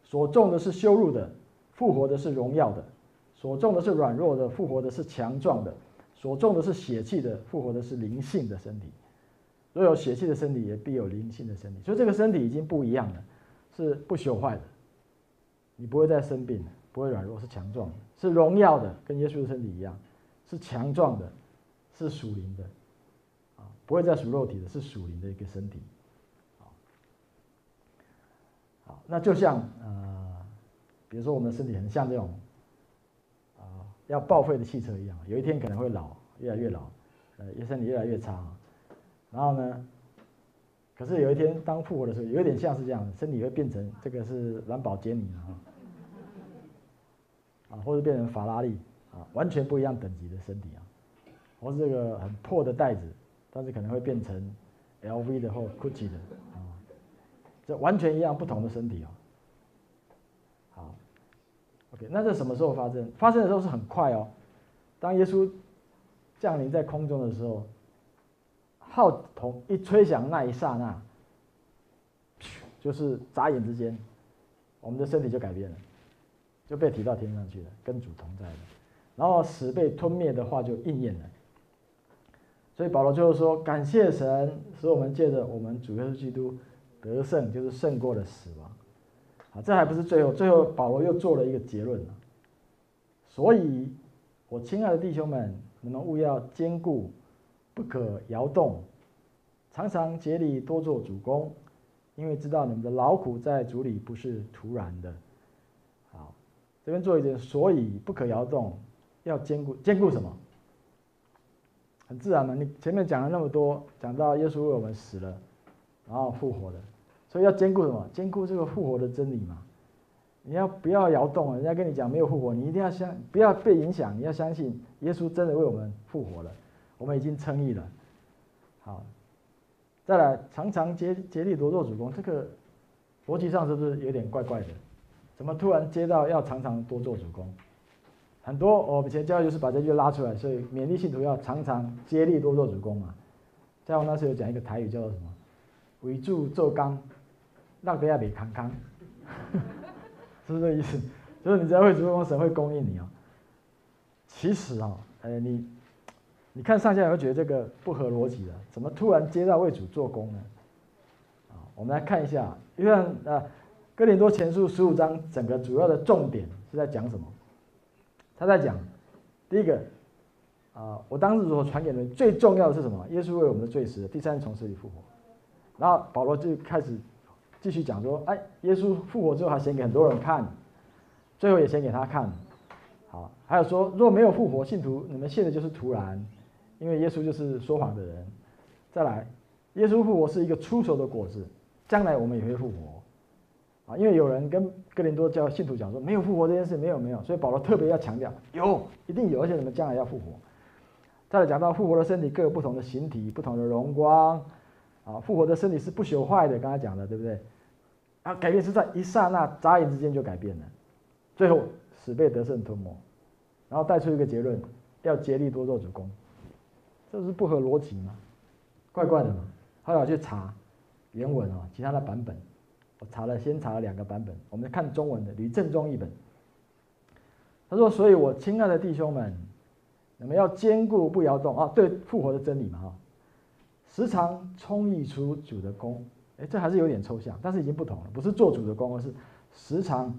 所种的是羞辱的，复活的是荣耀的；所种的是软弱的，复活的是强壮的；所种的是血气的，复活的是灵性的身体。若有血气的身体，也必有灵性的身体。所以这个身体已经不一样了，是不朽坏的，你不会再生病，不会软弱，是强壮的，是荣耀的，跟耶稣的身体一样，是强壮的。是属灵的，啊，不会再属肉体的，是属灵的一个身体，好，那就像呃，比如说我们的身体很像这种，要报废的汽车一样，有一天可能会老，越来越老，呃，身体越来越差，然后呢，可是有一天当复活的时候，有点像是这样，身体会变成这个是蓝宝坚尼啊，啊，或者变成法拉利啊，完全不一样等级的身体啊。或是这个很破的袋子，但是可能会变成 LV 的或 Gucci 的啊，这完全一样不同的身体啊。那这什么时候发生？发生的时候是很快哦。当耶稣降临在空中的时候，号筒一吹响那一刹那，就是眨眼之间，我们的身体就改变了，就被提到天上去了，跟主同在了。然后死被吞灭的话就应验了。所以保罗最后说，感谢神，使我们借着我们主耶稣基督得胜，就是胜过了死亡。啊，这还不是最后，最后保罗又做了一个结论。所以，我亲爱的弟兄们，你们务要坚固，不可摇动，常常竭力多做主工，因为知道你们的劳苦在主里不是徒然的。好，这边做一点，所以不可摇动，要坚固，坚固什么？很自然嘛，你前面讲了那么多，讲到耶稣为我们死了，然后复活了，所以要兼顾什么？兼顾这个复活的真理嘛。你要不要摇动？人家跟你讲没有复活，你一定要相，不要被影响，你要相信耶稣真的为我们复活了，我们已经称义了。好，再来，常常竭竭力多做主工，这个逻辑上是不是有点怪怪的？怎么突然接到要常常多做主工？很多我以前教就是把这句拉出来，所以勉励信徒要常常竭力多做主工嘛。在我那时候讲一个台语叫做什么？为主做工，让大家别康康，是 不是这个意思？就是你只要会主工，神会供应你哦。其实啊，哎，你你看上下你会觉得这个不合逻辑的，怎么突然接到为主做工呢？啊，我们来看一下，因为呃，哥林多前书十五章整个主要的重点是在讲什么？他在讲，第一个，啊，我当时所传给人最重要的是什么？耶稣为我们的罪死，第三日从死里复活。然后保罗就开始继续讲说，哎，耶稣复活之后还显给很多人看，最后也显给他看。好，还有说，若没有复活，信徒你们信的就是徒然，因为耶稣就是说谎的人。再来，耶稣复活是一个初熟的果子，将来我们也会复活。啊，因为有人跟哥林多教信徒讲说，没有复活这件事，没有没有，所以保罗特别要强调，有，一定有，而且你们将来要复活。再来讲到复活的身体各有不同的形体，不同的荣光，啊，复活的身体是不朽坏的，刚才讲的对不对？啊，改变是在一刹那、眨眼之间就改变了，最后死被得胜吞没，然后带出一个结论，要竭力多做主工，这是不合逻辑吗？怪怪的嘛。后来我去查原文啊，其他的版本。我查了，先查了两个版本。我们看中文的吕正中译本。他说：“所以我亲爱的弟兄们，你们要坚固不摇动啊，对复活的真理嘛哈，时常充溢出主的工。哎，这还是有点抽象，但是已经不同了，不是做主的工，而是时常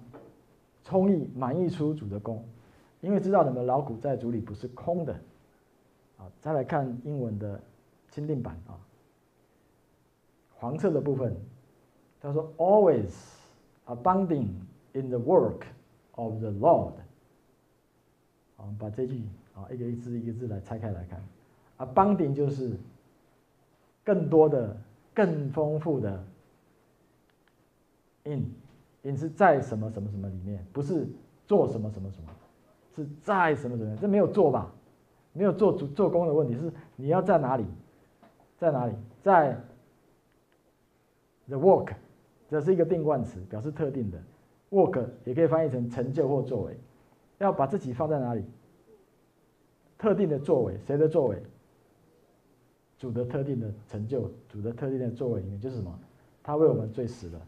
充溢满溢出主的工，因为知道你们劳苦在主里不是空的。啊，再来看英文的钦定版啊，黄色的部分。”他说：“Always abounding in the work of the Lord。”啊，把这句啊一个一字一个字来拆开来看，abounding 就是更多的、更丰富的。in in 是在什么什么什么里面，不是做什么什么什么，是在什么什么，这没有做吧？没有做做做工的问题，是你要在哪里，在哪里，在 the work，这是一个定冠词，表示特定的 work 也可以翻译成成就或作为，要把自己放在哪里？特定的作为，谁的作为？主的特定的成就，主的特定的作为里面就是什么？他为我们罪死了。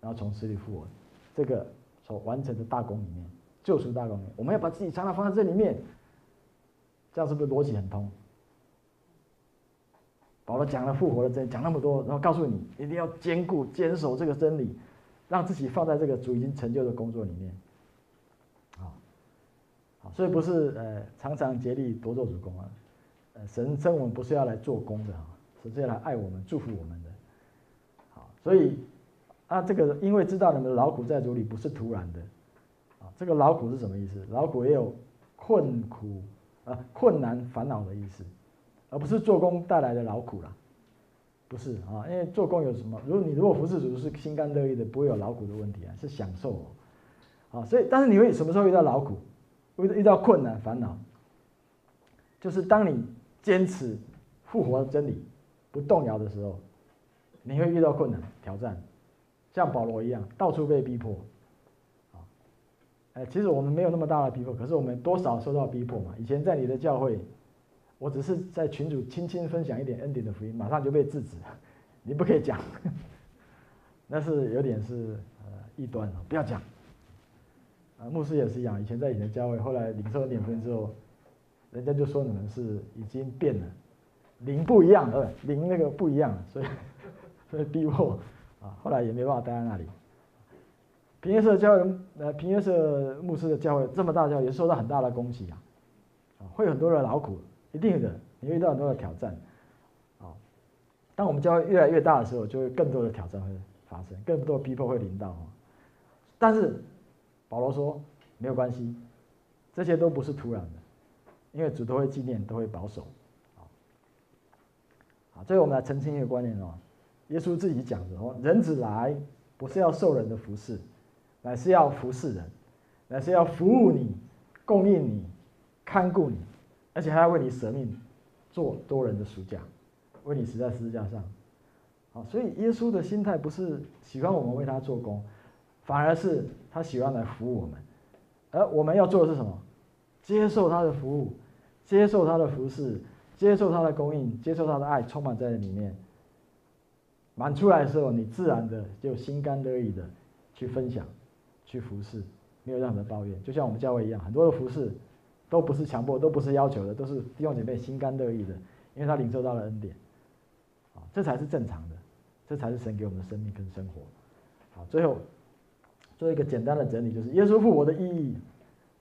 然后从死里复活，这个所完成的大功里面，救赎大功里面，我们要把自己常常放在这里面，这样是不是逻辑很通？保罗讲了复活的真，讲那么多，然后告诉你一定要坚固坚守这个真理，让自己放在这个主已经成就的工作里面。啊，好，所以不是呃常常竭力夺做主工啊，神称我们不是要来做工的啊，是要来爱我们祝福我们的。好，所以。啊，这个因为知道你们的劳苦在主里不是突然的，啊，这个劳苦是什么意思？劳苦也有困苦啊、困难、烦恼的意思，而不是做工带来的劳苦啦，不是啊，因为做工有什么？如果你如果服侍主是心甘乐意的，不会有劳苦的问题啊，是享受哦，啊，所以但是你会什么时候遇到劳苦？遇遇到困难、烦恼，就是当你坚持复活真理不动摇的时候，你会遇到困难、挑战。像保罗一样，到处被逼迫，啊，哎，其实我们没有那么大的逼迫，可是我们多少受到逼迫嘛。以前在你的教会，我只是在群主轻轻分享一点恩典的福音，马上就被制止，你不可以讲，那是有点是呃异端啊，不要讲。啊，牧师也是一样，以前在以前的教会，后来领受恩典福音之后，人家就说你们是已经变了，灵不一样，呃，灵那个不一样，所以所以逼迫。啊，后来也没办法待在那里。平约瑟教会，呃，平约瑟牧师的教会这么大教会，也受到很大的攻击啊，啊，会有很多的劳苦，一定的，你遇到很多的挑战，啊，当我们教会越来越大的时候，就会更多的挑战会发生，更多的逼迫会临到。但是保罗说没有关系，这些都不是突然的，因为主都会纪念，都会保守，啊，好，最后我们来澄清一个观念哦。耶稣自己讲的哦，人子来不是要受人的服侍，乃是要服侍人，乃是要服务你、供应你、看顾你，而且还要为你舍命，做多人的赎价，为你死在十字架上。好，所以耶稣的心态不是喜欢我们为他做工，反而是他喜欢来服务我们，而我们要做的是什么？接受他的服务，接受他的服侍，接受他的供应，接受他的爱，充满在里面。满出来的时候，你自然的就心甘乐意的去分享，去服侍，没有任何的抱怨。就像我们教会一样，很多的服侍都不是强迫，都不是要求的，都是弟兄姐妹心甘乐意的，因为他领受到了恩典，啊，这才是正常的，这才是神给我们的生命跟生活。好，最后做一个简单的整理，就是耶稣复活的意义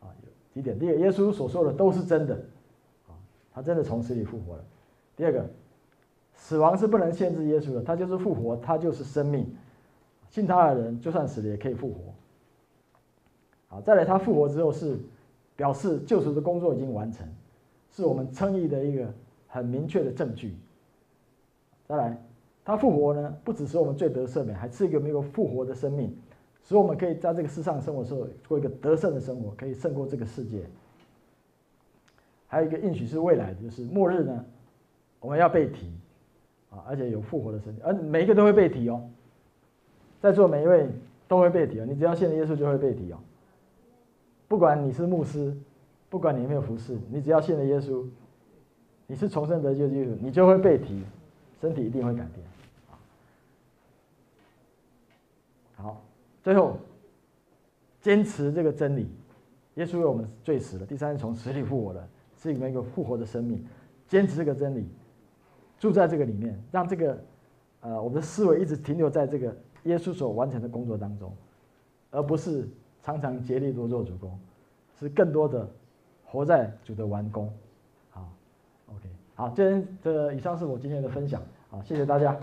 啊，有几点：第一个，耶稣所说的都是真的，他真的从死里复活了；第二个。死亡是不能限制耶稣的，他就是复活，他就是生命。信他的人，就算死了也可以复活。好，再来，他复活之后是表示救赎的工作已经完成，是我们称义的一个很明确的证据。再来，他复活呢，不只是我们罪得赦免，还是一个没有复活的生命，使我们可以在这个世上生活的时候过一个得胜的生活，可以胜过这个世界。还有一个应许是未来的，就是末日呢，我们要被提。啊，而且有复活的身体，而每一个都会被提哦，在座每一位都会被提哦，你只要信了耶稣就会被提哦。不管你是牧师，不管你有没有服侍，你只要信了耶稣，你是重生得救的基督徒，你就会被提，身体一定会改变。好，最后坚持这个真理，耶稣为我们罪死了，第三是从死里复活了，是一个一个复活的生命，坚持这个真理。住在这个里面，让这个，呃，我们的思维一直停留在这个耶稣所完成的工作当中，而不是常常竭力多做主工，是更多的活在主的完工。好，OK，好，今天这以上是我今天的分享，好，谢谢大家。